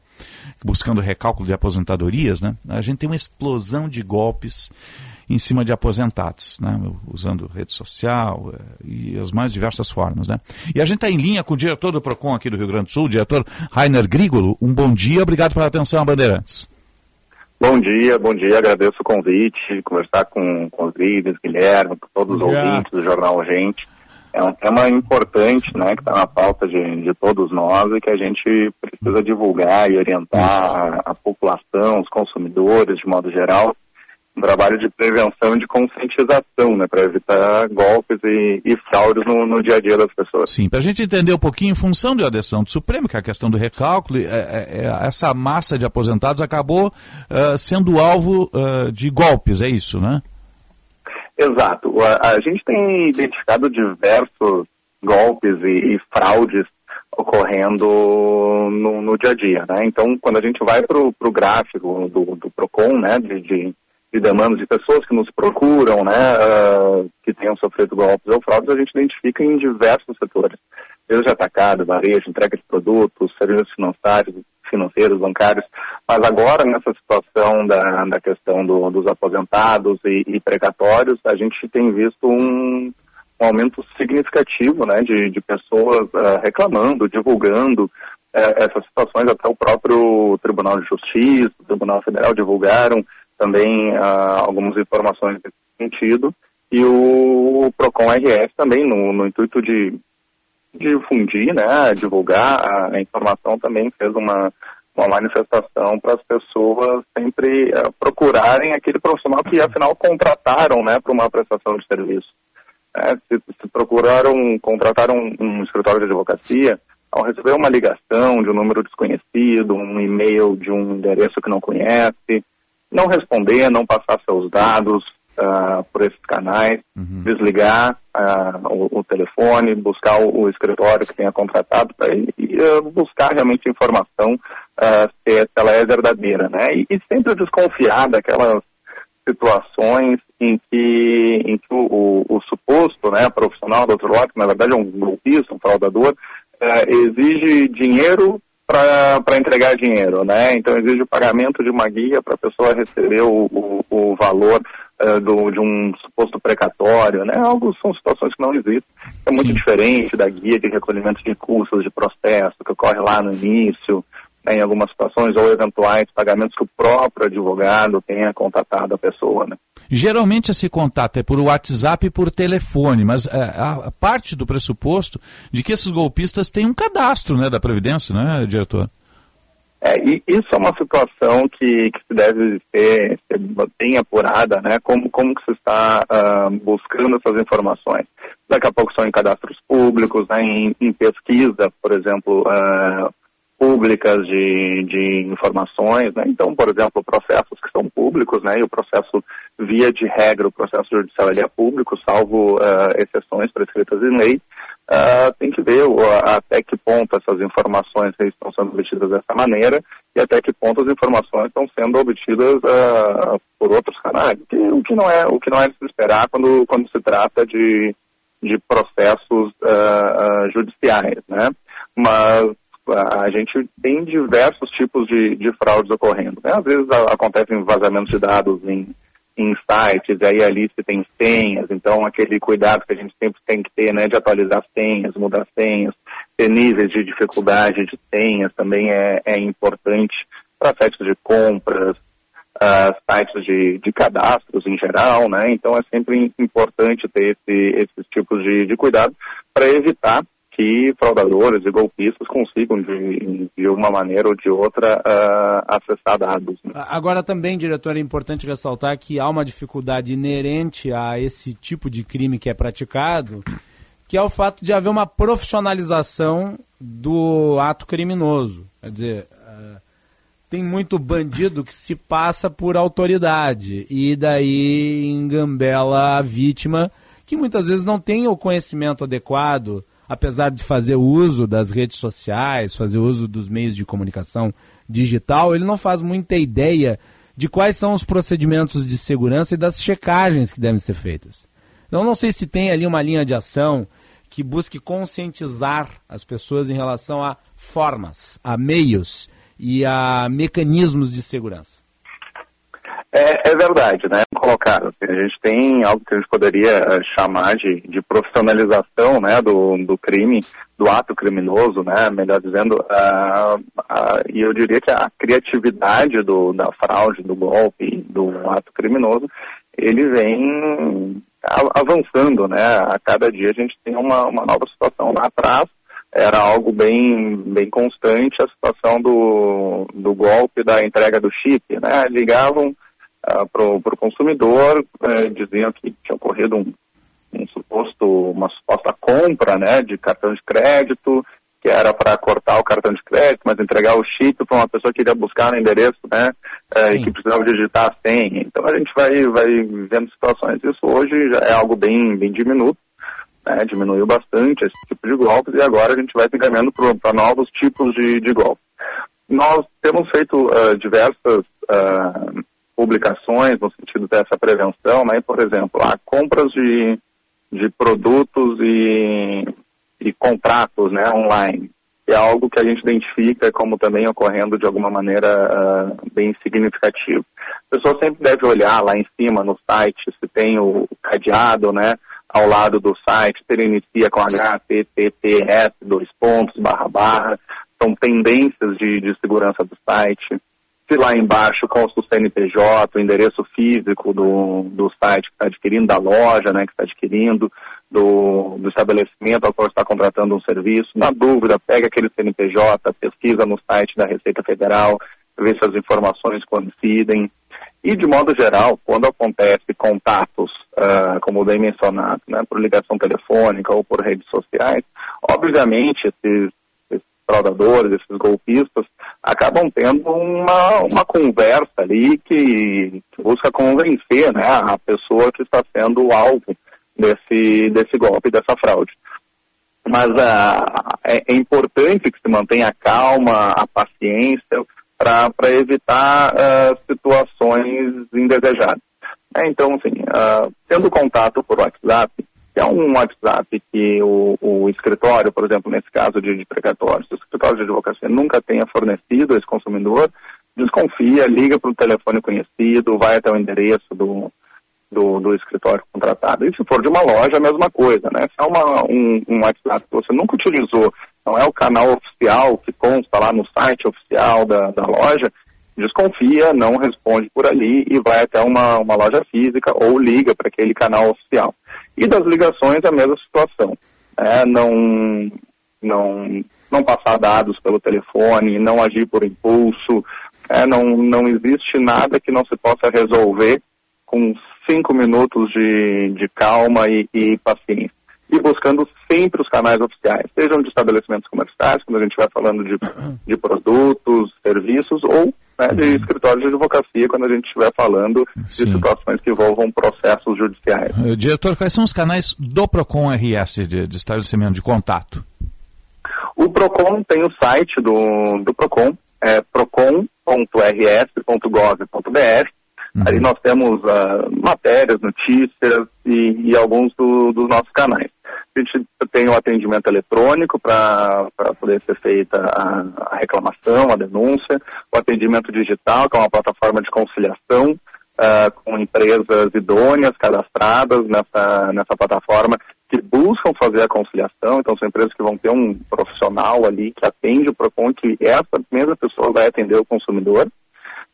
buscando recálculo de aposentadorias, né? a gente tem uma explosão de golpes em cima de aposentados, né? usando rede social eh, e as mais diversas formas. Né? E a gente está em linha com o diretor do PROCON aqui do Rio Grande do Sul, o diretor Rainer Grigolo. Um bom dia, obrigado pela atenção, Bandeirantes. Bom dia, bom dia, agradeço o convite, conversar com, com os líderes, Guilherme, com todos os ouvintes do Jornal Gente. É um tema importante, né, que está na pauta de, de todos nós e que a gente precisa divulgar e orientar a, a população, os consumidores, de modo geral, um trabalho de prevenção e de conscientização, né, para evitar golpes e, e fraudes no, no, dia a dia das pessoas. Sim, para a gente entender um pouquinho, em função da adesão do Supremo, que é a questão do recálculo, é, é, é essa massa de aposentados acabou uh, sendo alvo uh, de golpes, é isso, né? Exato. A, a gente tem identificado diversos golpes e, e fraudes ocorrendo no, no, dia a dia, né? Então, quando a gente vai para o gráfico do, do PROCON, né, de, de de demandas de pessoas que nos procuram, né, uh, que tenham sofrido golpes ou fraudes, a gente identifica em diversos setores, desde atacado, varejo, entrega de produtos, serviços financeiros, financeiros, bancários, mas agora nessa situação da, da questão do, dos aposentados e, e, precatórios, a gente tem visto um, um aumento significativo, né, de, de pessoas uh, reclamando, divulgando uh, essas situações, até o próprio Tribunal de Justiça, o Tribunal Federal divulgaram também ah, algumas informações nesse sentido, e o PROCON RS também, no, no intuito de, difundir, né, divulgar a, informação, também fez uma, uma manifestação para as pessoas sempre uh, procurarem aquele profissional que afinal contrataram né, para uma prestação de serviço. É, se, se, procuraram, contrataram um, um, escritório de advocacia, ao receber uma ligação de um número desconhecido, um e-mail de um endereço que não conhece, não responder, não passar seus dados uh, por esses canais, uhum. desligar uh, o, o, telefone, buscar o, o, escritório que tenha contratado para ele e uh, buscar realmente informação se, se, ela é verdadeira, né? E, e, sempre desconfiar daquelas situações em que, em que o, o, suposto né, profissional do outro lado, que na verdade é um golpista, um fraudador, exige dinheiro para entregar dinheiro, né? Então exige o pagamento de uma guia para a pessoa receber o, o, o valor uh, do, de um suposto precatório, né? Algo são situações que não existem. É muito Sim. diferente da guia de recolhimento de recursos de processo que ocorre lá no início, né, em algumas situações, ou eventuais pagamentos que o próprio advogado tenha contatado a pessoa, né? Geralmente esse contato é por WhatsApp e por telefone, mas é, a parte do pressuposto de que esses golpistas têm um cadastro né, da Previdência, né, diretor? É, e isso é uma situação que, que deve ser, ser, bem apurada, né? Como, como que se está uh, buscando essas informações. Daqui a pouco são em cadastros públicos, né? em, em pesquisa, por exemplo, uh, públicas de, de informações, né? Então, por exemplo, processos que são públicos, né? E o processo, via de regra, o processo judicial ele é público, salvo uh, exceções prescritas em lei. Uh, tem que ver uh, até que ponto essas informações estão sendo obtidas dessa maneira e até que ponto as informações estão sendo obtidas por outros canais, que, o que não é o que não é de se esperar quando quando se trata de de processos judiciais, né? Mas a gente tem diversos tipos de, de fraudes ocorrendo. Né? Às vezes a, acontecem vazamentos de dados em, em sites, e aí ali se tem senhas, então aquele cuidado que a gente sempre tem que ter, né, de atualizar senhas, mudar senhas, ter níveis de dificuldade de senhas também é, é importante para sites de compras, uh, sites de, de cadastros em geral, né? Então é sempre importante ter esse, esses tipos de, de cuidado para evitar que fraudadores e golpistas consigam, de, de uma maneira ou de outra, uh, acessar dados. Né? Agora, também, diretor, é importante ressaltar que há uma dificuldade inerente a esse tipo de crime que é praticado, que é o fato de haver uma profissionalização do ato criminoso. Quer dizer, uh, tem muito bandido que se passa por autoridade e daí engambela a vítima que muitas vezes não tem o conhecimento adequado apesar de fazer uso das redes sociais, fazer uso dos meios de comunicação digital, ele não faz muita ideia de quais são os procedimentos de segurança e das checagens que devem ser feitas. Então, não sei se tem ali uma linha de ação que busque conscientizar as pessoas em relação a formas, a meios e a mecanismos de segurança. É, é, verdade, né? Colocar, assim, a gente tem algo que a gente poderia eh, chamar de, de profissionalização, né, do, do crime, do ato criminoso, né, melhor dizendo, uh, uh, e eu diria que a criatividade do, da fraude, do golpe, do ato criminoso, ele vem avançando, né? A cada dia a gente tem uma, uma nova situação lá atrás era algo bem, bem constante a situação do, do golpe da entrega do chip, né? Ligavam uh, para o consumidor, diziam que tinha ocorrido um, um suposto, uma suposta compra né, de cartão de crédito, que era para cortar o cartão de crédito, mas entregar o chip para uma pessoa que iria buscar no endereço, né, uh, e que precisava digitar a senha. Então a gente vai, vai vendo situações. Isso hoje já é algo bem, bem diminuto. Né, diminuiu bastante esse tipo de golpes e agora a gente vai se encaminhando para novos tipos de, de golpes. Nós temos feito uh, diversas uh, publicações no sentido dessa prevenção, né? Por exemplo, há compras de, de produtos e, e contratos né, online. É algo que a gente identifica como também ocorrendo de alguma maneira uh, bem significativo. A pessoa sempre deve olhar lá em cima no site se tem o cadeado, né? Ao lado do site, se ele inicia com HTTPS, dois pontos, barra barra, são tendências de, de segurança do site se lá embaixo consta o CNPJ, o endereço físico do, do site que está adquirindo, da loja né, que está adquirindo, do, do estabelecimento ao qual está contratando um serviço. Na dúvida, pega aquele CNPJ, pesquisa no site da Receita Federal, vê se as informações coincidem. E, de modo geral, quando acontece contatos, uh, como bem mencionado, né, por ligação telefônica ou por redes sociais, obviamente esses fraudadores, esses golpistas, acabam tendo uma, uma conversa ali que, que busca convencer né, a pessoa que está sendo alvo desse, desse golpe, dessa fraude. Mas uh, é, é, importante que se mantenha a calma, a paciência, para evitar uh, situações indesejadas. Né? Então, assim, uh, tendo contato por WhatsApp, é um WhatsApp que o, o escritório, por exemplo, nesse caso de, de precatório, se o escritório de advocacia nunca tenha fornecido a esse consumidor, desconfia, liga para o telefone conhecido, vai até o endereço do, do, do, escritório contratado. E se for de uma loja, a mesma coisa, né? Se é uma, um, um WhatsApp que você nunca utilizou, não é o canal oficial que consta lá no site oficial da, da loja, desconfia, não responde por ali e vai até uma, uma loja física ou liga para aquele canal oficial. E das ligações, a mesma situação. É, não, não, não passar dados pelo telefone, não agir por impulso, é, não, não existe nada que não se possa resolver com cinco minutos de, de calma e, e paciência. E buscando sempre os canais oficiais, sejam de estabelecimentos comerciais, quando a gente vai falando de, de produtos, serviços, ou né, de uhum. escritórios de advocacia, quando a gente estiver falando Sim. de situações que envolvam processos judiciais. Uh, diretor, quais são os canais do PROCON RS de, de estabelecimento de contato? O PROCON tem o site do, do PROCON, é procon.rs.gov.br. Uhum. Ali nós temos uh, matérias, notícias e, e alguns do, dos nossos canais. A gente tem o atendimento eletrônico para poder ser feita a, a, reclamação, a denúncia, o atendimento digital, que é uma plataforma de conciliação uh, com empresas idôneas cadastradas nessa, nessa plataforma que buscam fazer a conciliação, então são empresas que vão ter um profissional ali que atende o PROCON, que essa mesma pessoa vai atender o consumidor.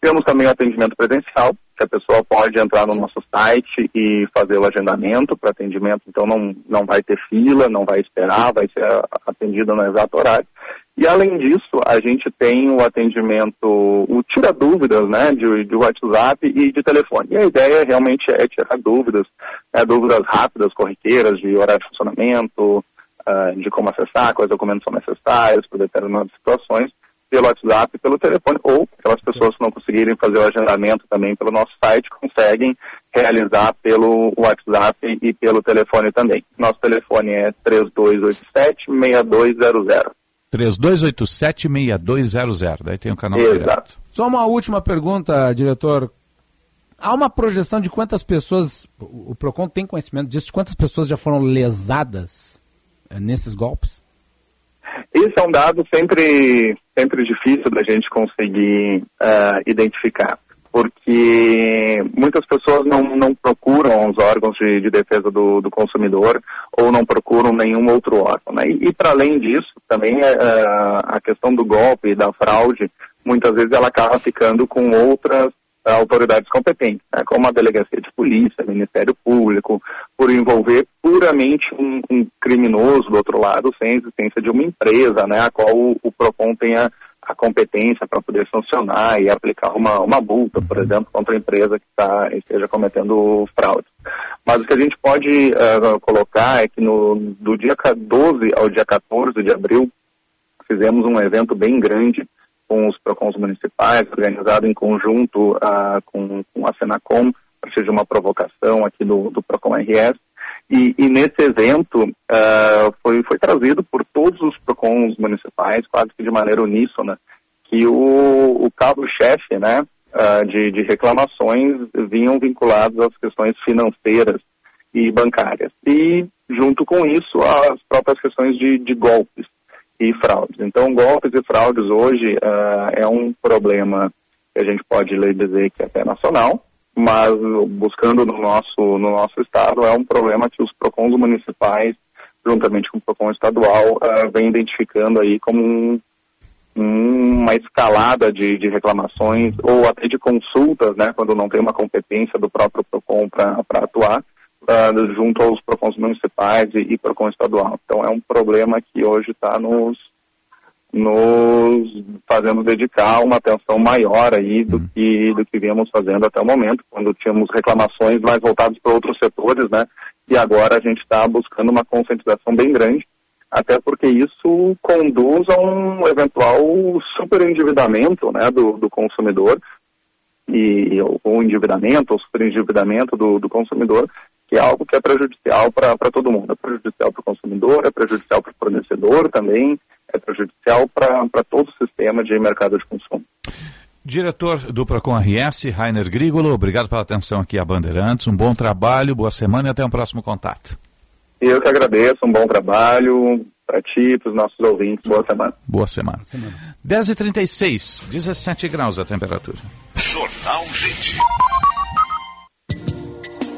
Temos também o atendimento presencial, que a pessoa pode entrar no nosso site e fazer o agendamento para atendimento, então não, não vai ter fila, não vai esperar, vai ser atendido no exato horário. E além disso, a gente tem o atendimento, o tira dúvidas, né, de, de WhatsApp e de telefone. E a ideia realmente é tirar dúvidas, né, dúvidas rápidas, corriqueiras, de horário de funcionamento, uh, de como acessar, quais documentos são necessários para determinadas situações pelo WhatsApp, pelo telefone, ou aquelas pessoas que não conseguirem fazer o agendamento também pelo nosso site, conseguem realizar pelo WhatsApp e pelo telefone também. Nosso telefone é 3287-6200. 3287-6200, daí tem o canal Exato. direto. Só uma última pergunta, diretor. Há uma projeção de quantas pessoas, o PROCON tem conhecimento disso, de quantas pessoas já foram lesadas é, nesses golpes? Esse é um dado sempre, sempre difícil da gente conseguir uh, identificar, porque muitas pessoas não, não procuram os órgãos de, de defesa do, do, consumidor ou não procuram nenhum outro órgão. Né? E, e para além disso, também uh, a questão do golpe e da fraude, muitas vezes ela acaba ficando com outras autoridades competentes, né, como a Delegacia de Polícia, Ministério Público, por envolver puramente um, um, criminoso do outro lado, sem existência de uma empresa, né, a qual o, o PROCON tenha a competência para poder sancionar e aplicar uma, uma multa, por exemplo, contra a empresa que tá, esteja cometendo fraude. Mas o que a gente pode uh, colocar é que no, do dia 12 ao dia 14 de abril, fizemos um evento bem grande com os PROCONs municipais, organizado em conjunto uh, com, com, a Senacom, para ser uma provocação aqui do, do PROCON RS. E, e nesse evento uh, foi, foi trazido por todos os PROCONs municipais, quase que de maneira uníssona, que o, o cabo-chefe né, uh, de, de reclamações vinham vinculados às questões financeiras e bancárias. E, junto com isso, as próprias questões de, de golpes e fraudes. Então, golpes e fraudes hoje uh, é um problema que a gente pode dizer que é até nacional, mas buscando no nosso, no nosso estado é um problema que os PROCONs municipais, juntamente com o PROCON estadual, uh, vem identificando aí como um, uma escalada de, de, reclamações ou até de consultas, né, quando não tem uma competência do próprio PROCON para atuar, uh, junto aos PROCONs municipais e, e PROCON estadual. Então é um problema que hoje está nos, nos fazendo dedicar uma atenção maior aí do uhum. que, do que viemos fazendo até o momento, quando tínhamos reclamações mais voltadas para outros setores, né? E agora a gente está buscando uma conscientização bem grande, até porque isso conduz a um eventual superendividamento né, do, do consumidor, e o endividamento, o superendividamento do, do consumidor, que é algo que é prejudicial para todo mundo. É prejudicial para o consumidor, é prejudicial para o fornecedor também, é prejudicial para todo o sistema de mercado de consumo. Diretor do Procon RS, Rainer Grigolo, obrigado pela atenção aqui a Bandeirantes. Um bom trabalho, boa semana e até o um próximo contato. Eu que agradeço, um bom trabalho para ti, para os nossos ouvintes. Boa semana. Boa semana. semana. 10h36, 17 graus a temperatura. Jornal Gente.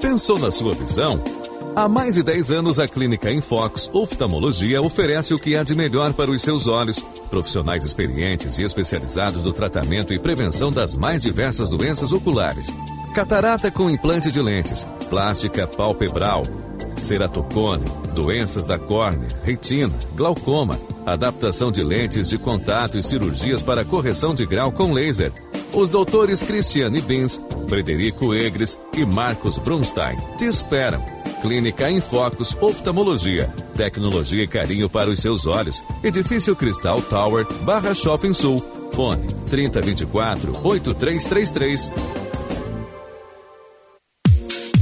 Pensou na sua visão? Há mais de 10 anos, a Clínica Infox Oftalmologia oferece o que há de melhor para os seus olhos. Profissionais experientes e especializados no tratamento e prevenção das mais diversas doenças oculares. Catarata com implante de lentes, plástica palpebral, ceratocone, doenças da córnea, retina, glaucoma, adaptação de lentes de contato e cirurgias para correção de grau com laser. Os doutores Cristiane Bins, Frederico Egres e Marcos Brunstein te esperam. Clínica em Focus Oftalmologia. Tecnologia e carinho para os seus olhos. Edifício Cristal Tower, Barra Shopping Sul. Fone 3024 8333.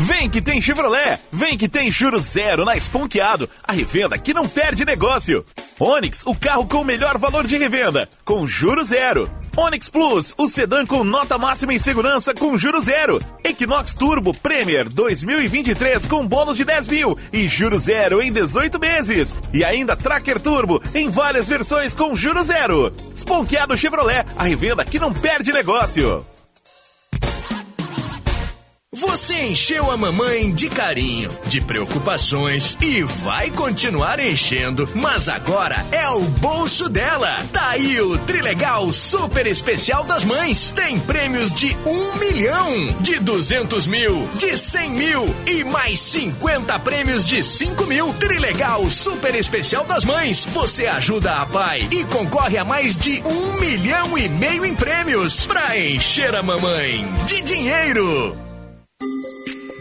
Vem que tem Chevrolet! Vem que tem juros zero na Esponqueado, a revenda que não perde negócio. Onix, o carro com o melhor valor de revenda, com juros zero. Onix Plus, o sedã com nota máxima em segurança com juros zero. Equinox Turbo Premier 2023 com bônus de 10 mil e juros zero em 18 meses. E ainda Tracker Turbo em várias versões com juros zero. Esponqueado Chevrolet, a revenda que não perde negócio. Você encheu a mamãe de carinho, de preocupações e vai continuar enchendo, mas agora é o bolso dela. Tá aí o Trilegal Super Especial das Mães. Tem prêmios de um milhão, de duzentos mil, de cem mil e mais cinquenta prêmios de cinco mil. Trilegal Super Especial das Mães. Você ajuda a pai e concorre a mais de um milhão e meio em prêmios pra encher a mamãe de dinheiro.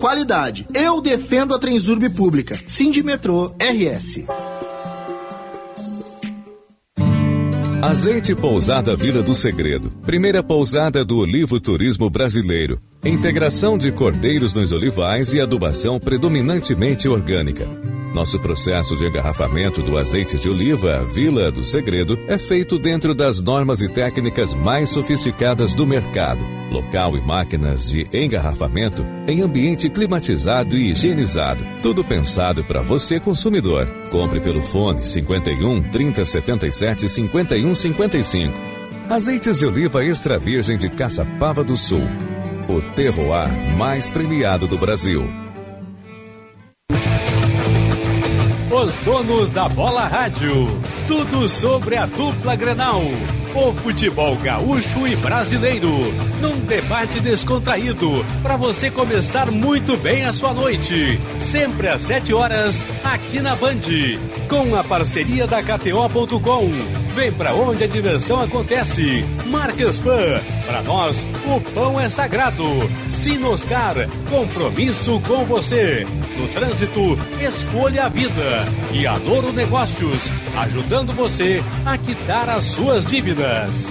qualidade. Eu defendo a Transurb Pública. Sindimetrô RS. Azeite Pousada Vila do Segredo. Primeira pousada do Olivo Turismo Brasileiro. Integração de cordeiros nos olivais e adubação predominantemente orgânica. Nosso processo de engarrafamento do azeite de oliva Vila do Segredo é feito dentro das normas e técnicas mais sofisticadas do mercado. Local e máquinas de engarrafamento em ambiente climatizado e higienizado. Tudo pensado para você, consumidor. Compre pelo fone 51 3077 51 55. Azeites de oliva extra virgem de Caçapava do Sul. O terroir mais premiado do Brasil. Os donos da bola rádio. Tudo sobre a dupla Grenal. O futebol gaúcho e brasileiro. Num debate descontraído. Para você começar muito bem a sua noite. Sempre às 7 horas, aqui na Band. Com a parceria da KTO.com. Vem pra onde a diversão acontece. Marcas Pan. Para nós, o pão é sagrado. Sinoscar. Compromisso com você. No trânsito, escolha a vida. E Adoro Negócios. Ajudando você a quitar as suas dívidas.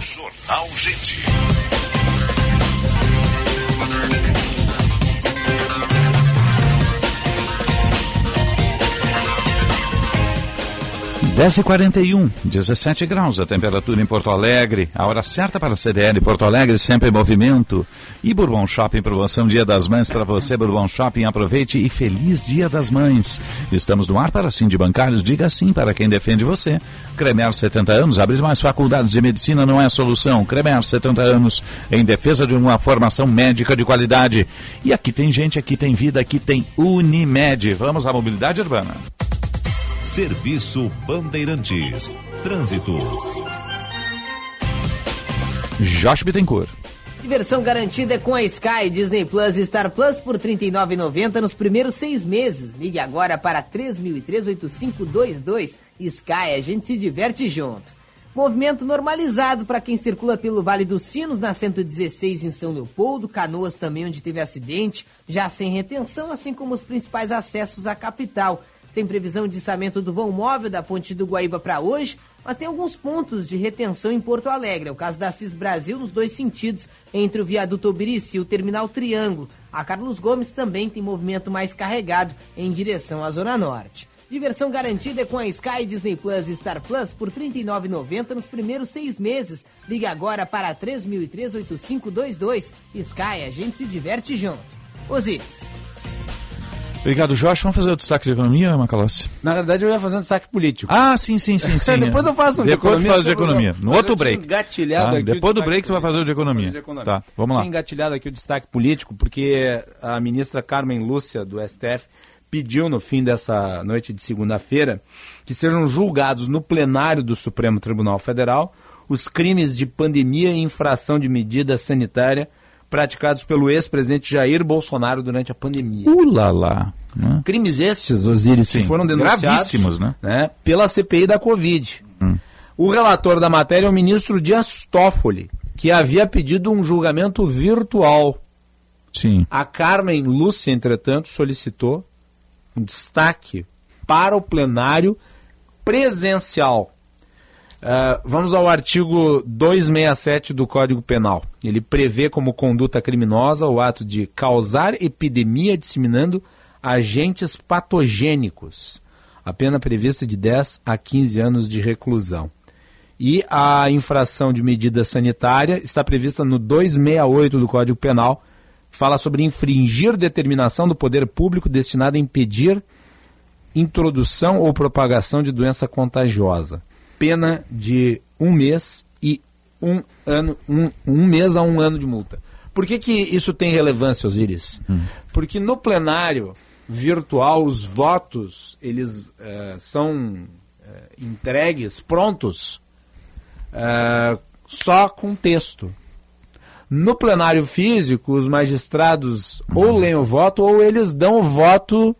Jornal Gente. 10h41, 17 graus a temperatura em Porto Alegre. A hora certa para a CDL Porto Alegre, sempre em movimento. E Bourbon Shopping, promoção Dia das Mães para você. Bourbon Shopping, aproveite e feliz Dia das Mães. Estamos no ar para sim de bancários. Diga sim para quem defende você. Cremer 70 anos, abrir mais faculdades de medicina não é a solução. Cremer 70 anos, em defesa de uma formação médica de qualidade. E aqui tem gente, aqui tem vida, aqui tem Unimed. Vamos à mobilidade urbana. Serviço Bandeirantes. Trânsito. Josh Bittencourt. Diversão garantida é com a Sky, Disney Plus e Star Plus por R$ 39,90 nos primeiros seis meses. Ligue agora para 3003-8522. Sky, a gente se diverte junto. Movimento normalizado para quem circula pelo Vale dos Sinos, na 116 em São Leopoldo, Canoas também onde teve acidente, já sem retenção, assim como os principais acessos à capital sem previsão de içamento do vão móvel da Ponte do Guaíba para hoje, mas tem alguns pontos de retenção em Porto Alegre. É o caso da CIS Brasil nos dois sentidos, entre o viaduto Obirici e o terminal Triângulo. A Carlos Gomes também tem movimento mais carregado em direção à Zona Norte. Diversão garantida é com a Sky Disney Plus e Star Plus por R$ 39,90 nos primeiros seis meses. Ligue agora para 3003-8522. Sky, a gente se diverte junto. Osíris. Obrigado, Jorge. Vamos fazer o destaque de economia, Macalossi? Na verdade, eu ia fazer um destaque político. Ah, sim, sim, sim, sim. Depois eu faço um de Depois economia. tu faz o de economia. No outro break. engatilhado Tá? aqui Depois do break tu vai fazer o de economia. de economia. Tá, vamos lá. Tinha engatilhado aqui o destaque político, porque a ministra Carmen Lúcia, do STF, pediu no fim dessa noite de segunda-feira que sejam julgados no plenário do Supremo Tribunal Federal os crimes de pandemia e infração de medida sanitária praticados pelo ex-presidente Jair Bolsonaro durante a pandemia. Ulala. Né? Crimes estes, Osiris, que Sim, foram denunciados gravíssimos, né? pela CPI da Covid. O relator da matéria é o ministro Dias Toffoli, que havia pedido um julgamento virtual. Sim. A Carmen Lúcia, entretanto, solicitou um destaque para o plenário presencial. Ah, vamos ao artigo 267 do Código Penal. Ele prevê como conduta criminosa o ato de causar epidemia disseminando agentes patogênicos. A pena prevista de 10 a 15 anos de reclusão. E a infração de medida sanitária está prevista no 268 do Código Penal, fala sobre infringir determinação do poder público destinada a impedir introdução ou propagação de doença contagiosa. Pena de um mês e um ano, um, um mês a um ano de multa. Por que, que isso tem relevância, Osiris? Porque no plenário virtual os votos eles eh, são eh, entregues prontos eh, só com texto. No plenário físico, os magistrados ou leem o voto ou eles dão o voto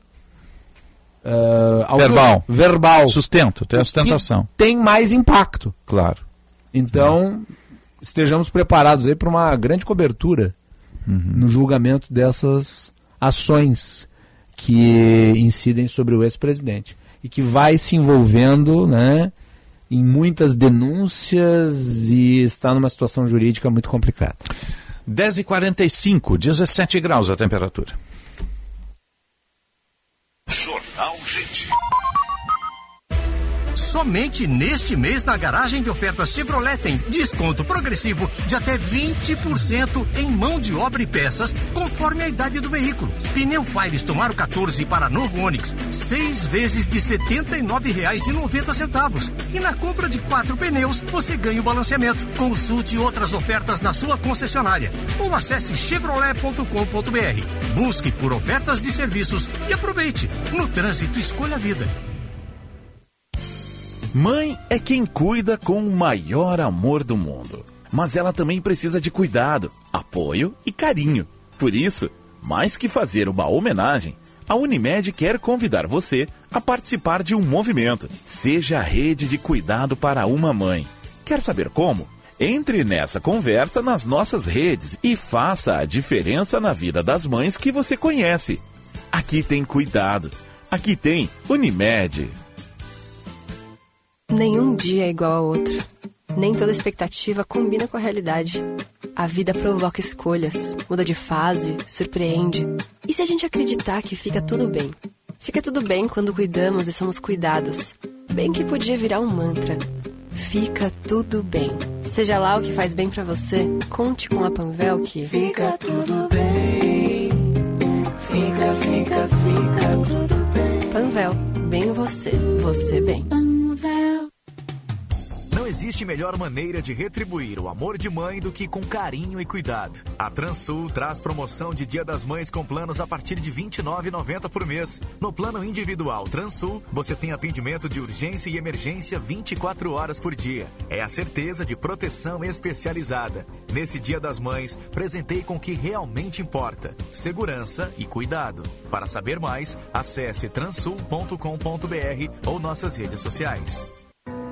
ao- Verbal. verbal. Sustento, tem a sustentação. Tem mais impacto. Claro. Então, estejamos preparados aí para uma grande cobertura no julgamento dessas ações que incidem sobre o ex-presidente e que vai se envolvendo, né, em muitas denúncias e está numa situação jurídica muito complicada. 10h45, 17 graus a temperatura. Jornal Gente. Somente neste mês na garagem de ofertas Chevrolet tem desconto progressivo de até 20% em mão de obra e peças, conforme a idade do veículo. Pneu Firestone Aro 14 para novo Onix, seis vezes de R$ 79,90. E na compra de quatro pneus, você ganha o balanceamento. Consulte outras ofertas na sua concessionária ou acesse chevrolet.com.br. Busque por ofertas de serviços e aproveite. No trânsito, escolha a vida. Mãe é quem cuida com o maior amor do mundo. Mas ela também precisa de cuidado, apoio e carinho. Por isso, mais que fazer uma homenagem, a Unimed quer convidar você a participar de um movimento. Seja a rede de cuidado para uma mãe. Quer saber como? Entre nessa conversa nas nossas redes e faça a diferença na vida das mães que você conhece. Aqui tem cuidado. Aqui tem Unimed. Nenhum dia é igual ao outro. Nem toda expectativa combina com a realidade. A vida provoca escolhas, muda de fase, surpreende. E se a gente acreditar que fica tudo bem? Fica tudo bem quando cuidamos e somos cuidados. Bem que podia virar um mantra. Fica tudo bem. Seja lá o que faz bem pra você, conte com a Panvel que Fica tudo bem. Fica, fica, fica tudo bem. Panvel, bem você, você bem. Existe melhor maneira de retribuir o amor de mãe do que com carinho e cuidado. A Transul traz promoção de Dia das Mães com planos a partir de R$ 29,90 por mês. No plano individual Transul, você tem atendimento de urgência e emergência 24 horas por dia. É a certeza de proteção especializada. Nesse Dia das Mães, presentei com o que realmente importa: segurança e cuidado. Para saber mais, acesse transul.com.br ou nossas redes sociais.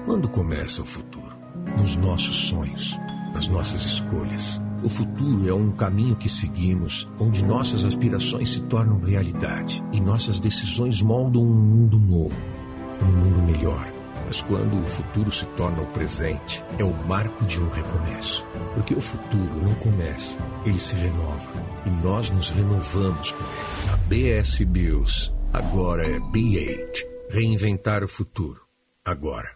Quando começa o futuro? Nos nossos sonhos, nas nossas escolhas. O futuro é um caminho que seguimos, onde nossas aspirações se tornam realidade e nossas decisões moldam um mundo novo, um mundo melhor. Mas quando o futuro se torna o presente, é o marco de um recomeço. Porque o futuro não começa, ele se renova. E nós nos renovamos. A BS Bills agora é B8. Reinventar o futuro. Agora.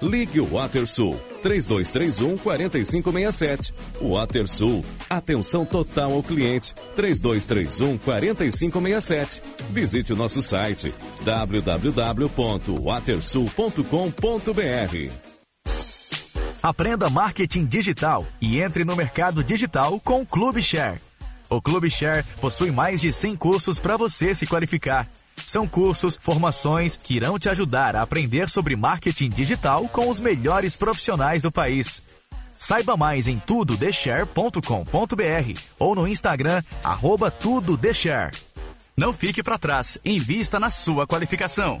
Ligue o WaterSul 3231 4567. WaterSul, atenção total ao cliente 3231 4567. Visite o nosso site www.watersul.com.br. Aprenda marketing digital e entre no mercado digital com o Clube Share. O Clube Share possui mais de 100 cursos para você se qualificar. São cursos, formações que irão te ajudar a aprender sobre marketing digital com os melhores profissionais do país. Saiba mais em tudodeshare.com.br ou no Instagram, arroba tudodeshare. Não fique para trás, invista na sua qualificação.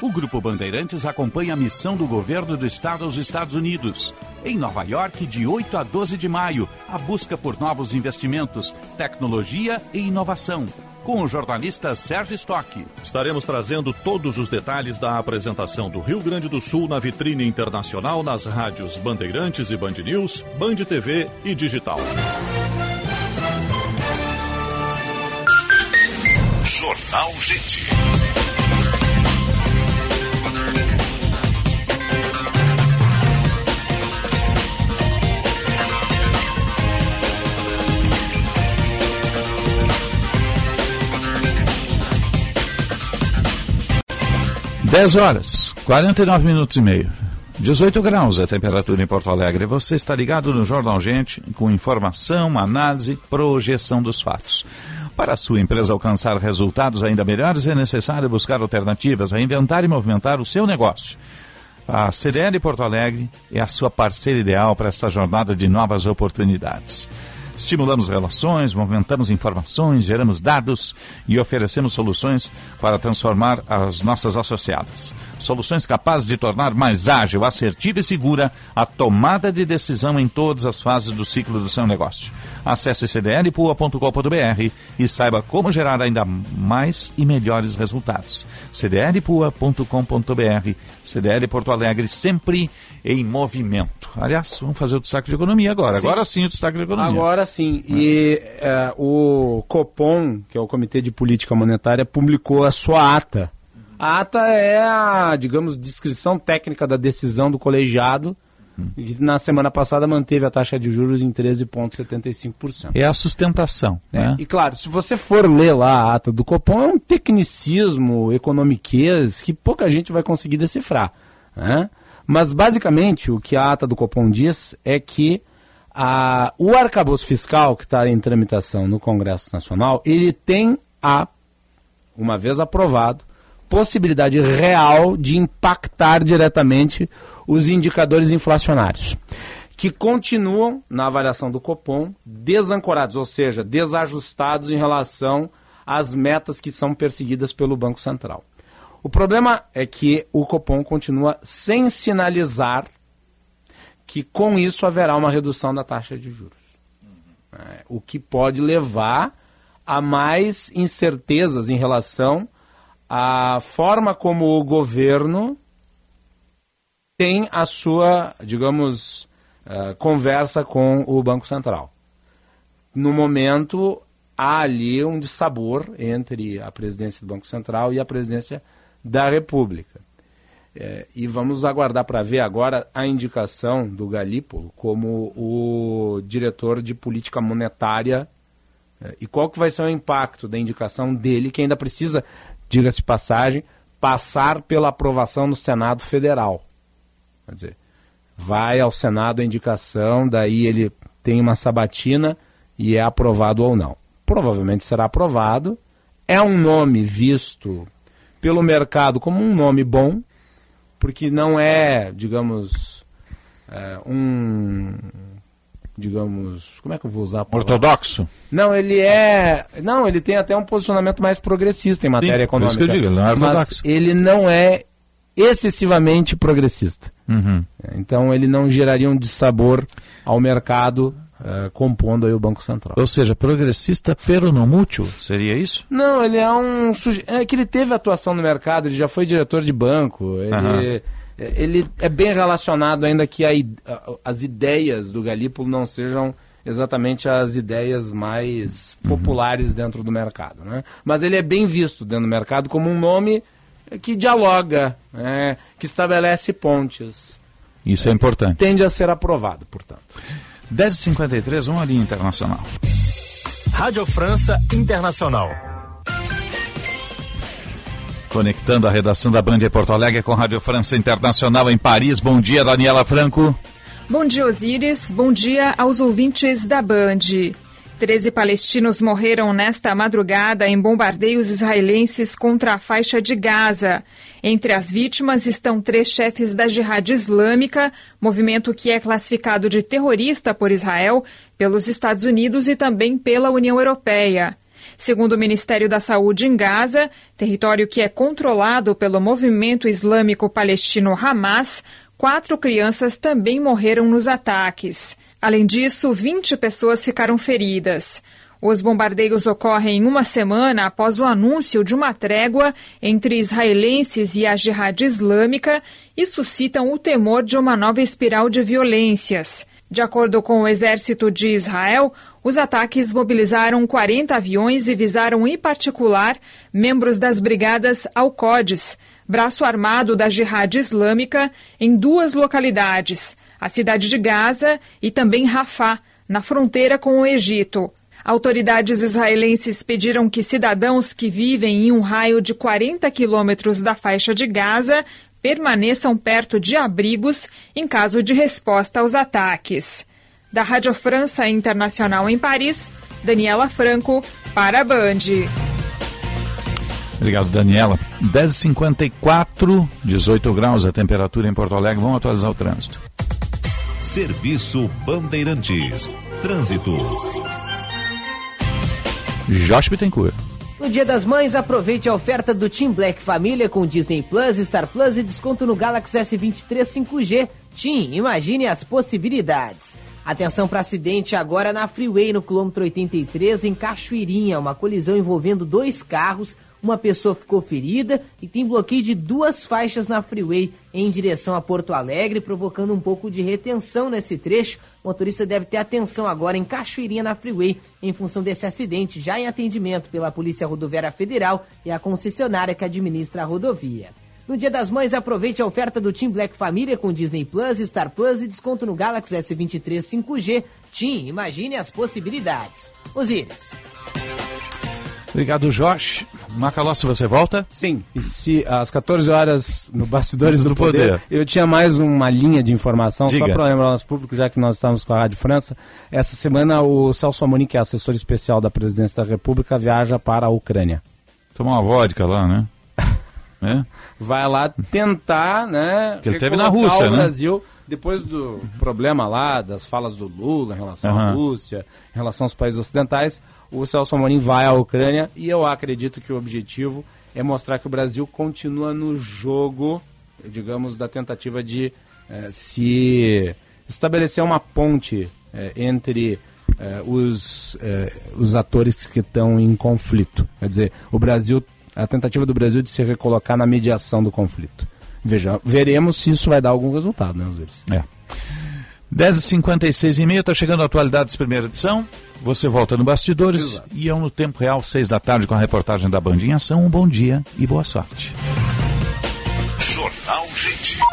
O Grupo Bandeirantes acompanha a missão do governo do estado aos Estados Unidos. Em Nova York, de 8 a 12 de maio, a busca por novos investimentos, tecnologia e inovação. Com o jornalista Sérgio Stock. Estaremos trazendo todos os detalhes da apresentação do Rio Grande do Sul na vitrine internacional nas rádios Bandeirantes e Band News, Band TV e Digital. Jornal Gente. Dez horas, 49 minutos e meio. 18 graus a temperatura em Porto Alegre. Você está ligado no Jornal Gente com informação, análise, projeção dos fatos. Para a sua empresa alcançar resultados ainda melhores, é necessário buscar alternativas, reinventar e movimentar o seu negócio. A CDL Porto Alegre é a sua parceira ideal para essa jornada de novas oportunidades. Estimulamos relações, movimentamos informações, geramos dados e oferecemos soluções para transformar as nossas associadas. Soluções capazes de tornar mais ágil, assertiva e segura a tomada de decisão em todas as fases do ciclo do seu negócio. Acesse cdlpua.com.br e saiba como gerar ainda mais e melhores resultados. cdlpua.com.br CDL Porto Alegre sempre em movimento. Aliás, vamos fazer o destaque de economia agora. Sim. Agora sim o destaque de economia. Agora sim. E é, o Copom, que é o Comitê de Política Monetária, publicou a sua ata. A ata é a, digamos, descrição técnica da decisão do colegiado, que na semana passada manteve a taxa de juros em 13,75%. É a sustentação. Né? E claro, se você for ler lá a ata do Copom, é um tecnicismo economiquez que pouca gente vai conseguir decifrar. Né? Mas basicamente o que a ata do Copom diz é que a, o arcabouço fiscal que está em tramitação no Congresso Nacional, ele tem a, uma vez aprovado, possibilidade real de impactar diretamente os indicadores inflacionários, que continuam, na avaliação do Copom, desancorados, ou seja, desajustados em relação às metas que são perseguidas pelo Banco Central. O problema é que o Copom continua sem sinalizar que com isso haverá uma redução da taxa de juros. É, o que pode levar a mais incertezas em relação à forma como o governo tem a sua, digamos, uh, conversa com o Banco Central. No momento, há ali um dissabor entre a presidência do Banco Central e a presidência da República. É, e vamos aguardar para ver agora a indicação do Galípolo como o diretor de política monetária é, e qual que vai ser o impacto da indicação dele, que ainda precisa, diga-se passagem, passar pela aprovação no Senado Federal. Quer dizer, vai ao Senado a indicação, daí ele tem uma sabatina e é aprovado ou não. Provavelmente será aprovado. É um nome visto pelo mercado como um nome bom, porque não é, digamos, é, um. Digamos. Como é que eu vou usar? Ortodoxo? Não, ele é. Não, ele tem até um posicionamento mais progressista em matéria Sim, econômica. Isso que eu digo, ele não é ortodoxo. Mas ele não é excessivamente progressista. Uhum. Então ele não geraria um dissabor ao mercado uh, compondo aí o Banco Central. Ou seja, progressista pero não mútil, seria isso? Não, ele é um é que ele teve atuação no mercado, ele já foi diretor de banco, ele, uhum. ele é bem relacionado ainda que a, as ideias do Galípolo não sejam exatamente as ideias mais uhum. populares dentro do mercado, né? Mas ele é bem visto dentro do mercado como um nome que dialoga, né? que estabelece pontes. Isso é importante. Tende a ser aprovado, portanto. 10h53, uma linha internacional. Rádio França Internacional. Conectando a redação da Band em Porto Alegre com Rádio França Internacional em Paris. Bom dia, Daniela Franco. Bom dia, Osíris. Bom dia aos ouvintes da Band. Treze palestinos morreram nesta madrugada em bombardeios israelenses contra a faixa de Gaza. Entre as vítimas estão três chefes da Jihad Islâmica, movimento que é classificado de terrorista por Israel, pelos Estados Unidos e também pela União Europeia. Segundo o Ministério da Saúde em Gaza, território que é controlado pelo movimento islâmico palestino Hamas, quatro crianças também morreram nos ataques. Além disso, 20 pessoas ficaram feridas. Os bombardeios ocorrem uma semana após o anúncio de uma trégua entre israelenses e a Jihad Islâmica e suscitam o temor de uma nova espiral de violências. De acordo com o exército de Israel, os ataques mobilizaram 40 aviões e visaram, em particular, membros das brigadas Al-Qods, braço armado da Jihad Islâmica, em duas localidades a cidade de Gaza e também Rafah, na fronteira com o Egito. Autoridades israelenses pediram que cidadãos que vivem em um raio de 40 quilômetros da faixa de Gaza permaneçam perto de abrigos em caso de resposta aos ataques. Da Rádio França Internacional em Paris, Daniela Franco, para a Band. Obrigado, Daniela. 10h54, 18 graus a temperatura em Porto Alegre. Vamos atualizar o trânsito. Serviço Bandeirantes. Trânsito. Josh Bittencourt. No Dia das Mães, aproveite a oferta do Team Black Família com Disney Plus, Star Plus e desconto no Galaxy S23 5G. Team, imagine as possibilidades. Atenção para acidente agora na Freeway no quilômetro 83 em Cachoeirinha, uma colisão envolvendo dois carros uma pessoa ficou ferida e tem bloqueio de duas faixas na freeway em direção a Porto Alegre, provocando um pouco de retenção nesse trecho. O motorista deve ter atenção agora em Cachoeirinha na freeway em função desse acidente, já em atendimento pela Polícia Rodoviária Federal e a concessionária que administra a rodovia. No Dia das Mães, aproveite a oferta do Team Black Família com Disney Plus, Star Plus e desconto no Galaxy S23 5G. Team, imagine as possibilidades. Osíris. Obrigado, Josh. Macalossi, você volta? Sim. E se às 14 horas no Bastidores do, do poder, poder, eu tinha mais uma linha de informação, Diga. só para lembrar ao nosso público, já que nós estamos com a Rádio França. Essa semana o Celso Amorim, que é assessor especial da Presidência da República, viaja para a Ucrânia. Tomar uma vodka lá, né? É. Vai lá tentar, né? Que ele teve na Rússia, o né? Depois do problema lá das falas do Lula em relação à Aham. Rússia, em relação aos países ocidentais, o Celso Amorim vai à Ucrânia e eu acredito que o objetivo é mostrar que o Brasil continua no jogo, digamos, da tentativa de eh, se estabelecer uma ponte eh, entre eh, os, eh, os atores que estão em conflito. Quer dizer, o Brasil, a tentativa do Brasil de se recolocar na mediação do conflito. Veja, veremos se isso vai dar algum resultado, né, Osiris? É. 10h56 e meia, está chegando a Atualidades Primeira Edição. Você volta no Bastidores e eu no Tempo Real, 6 da tarde, com a reportagem da Bandinha Ação. Um bom dia e boa sorte. Jornal Gente.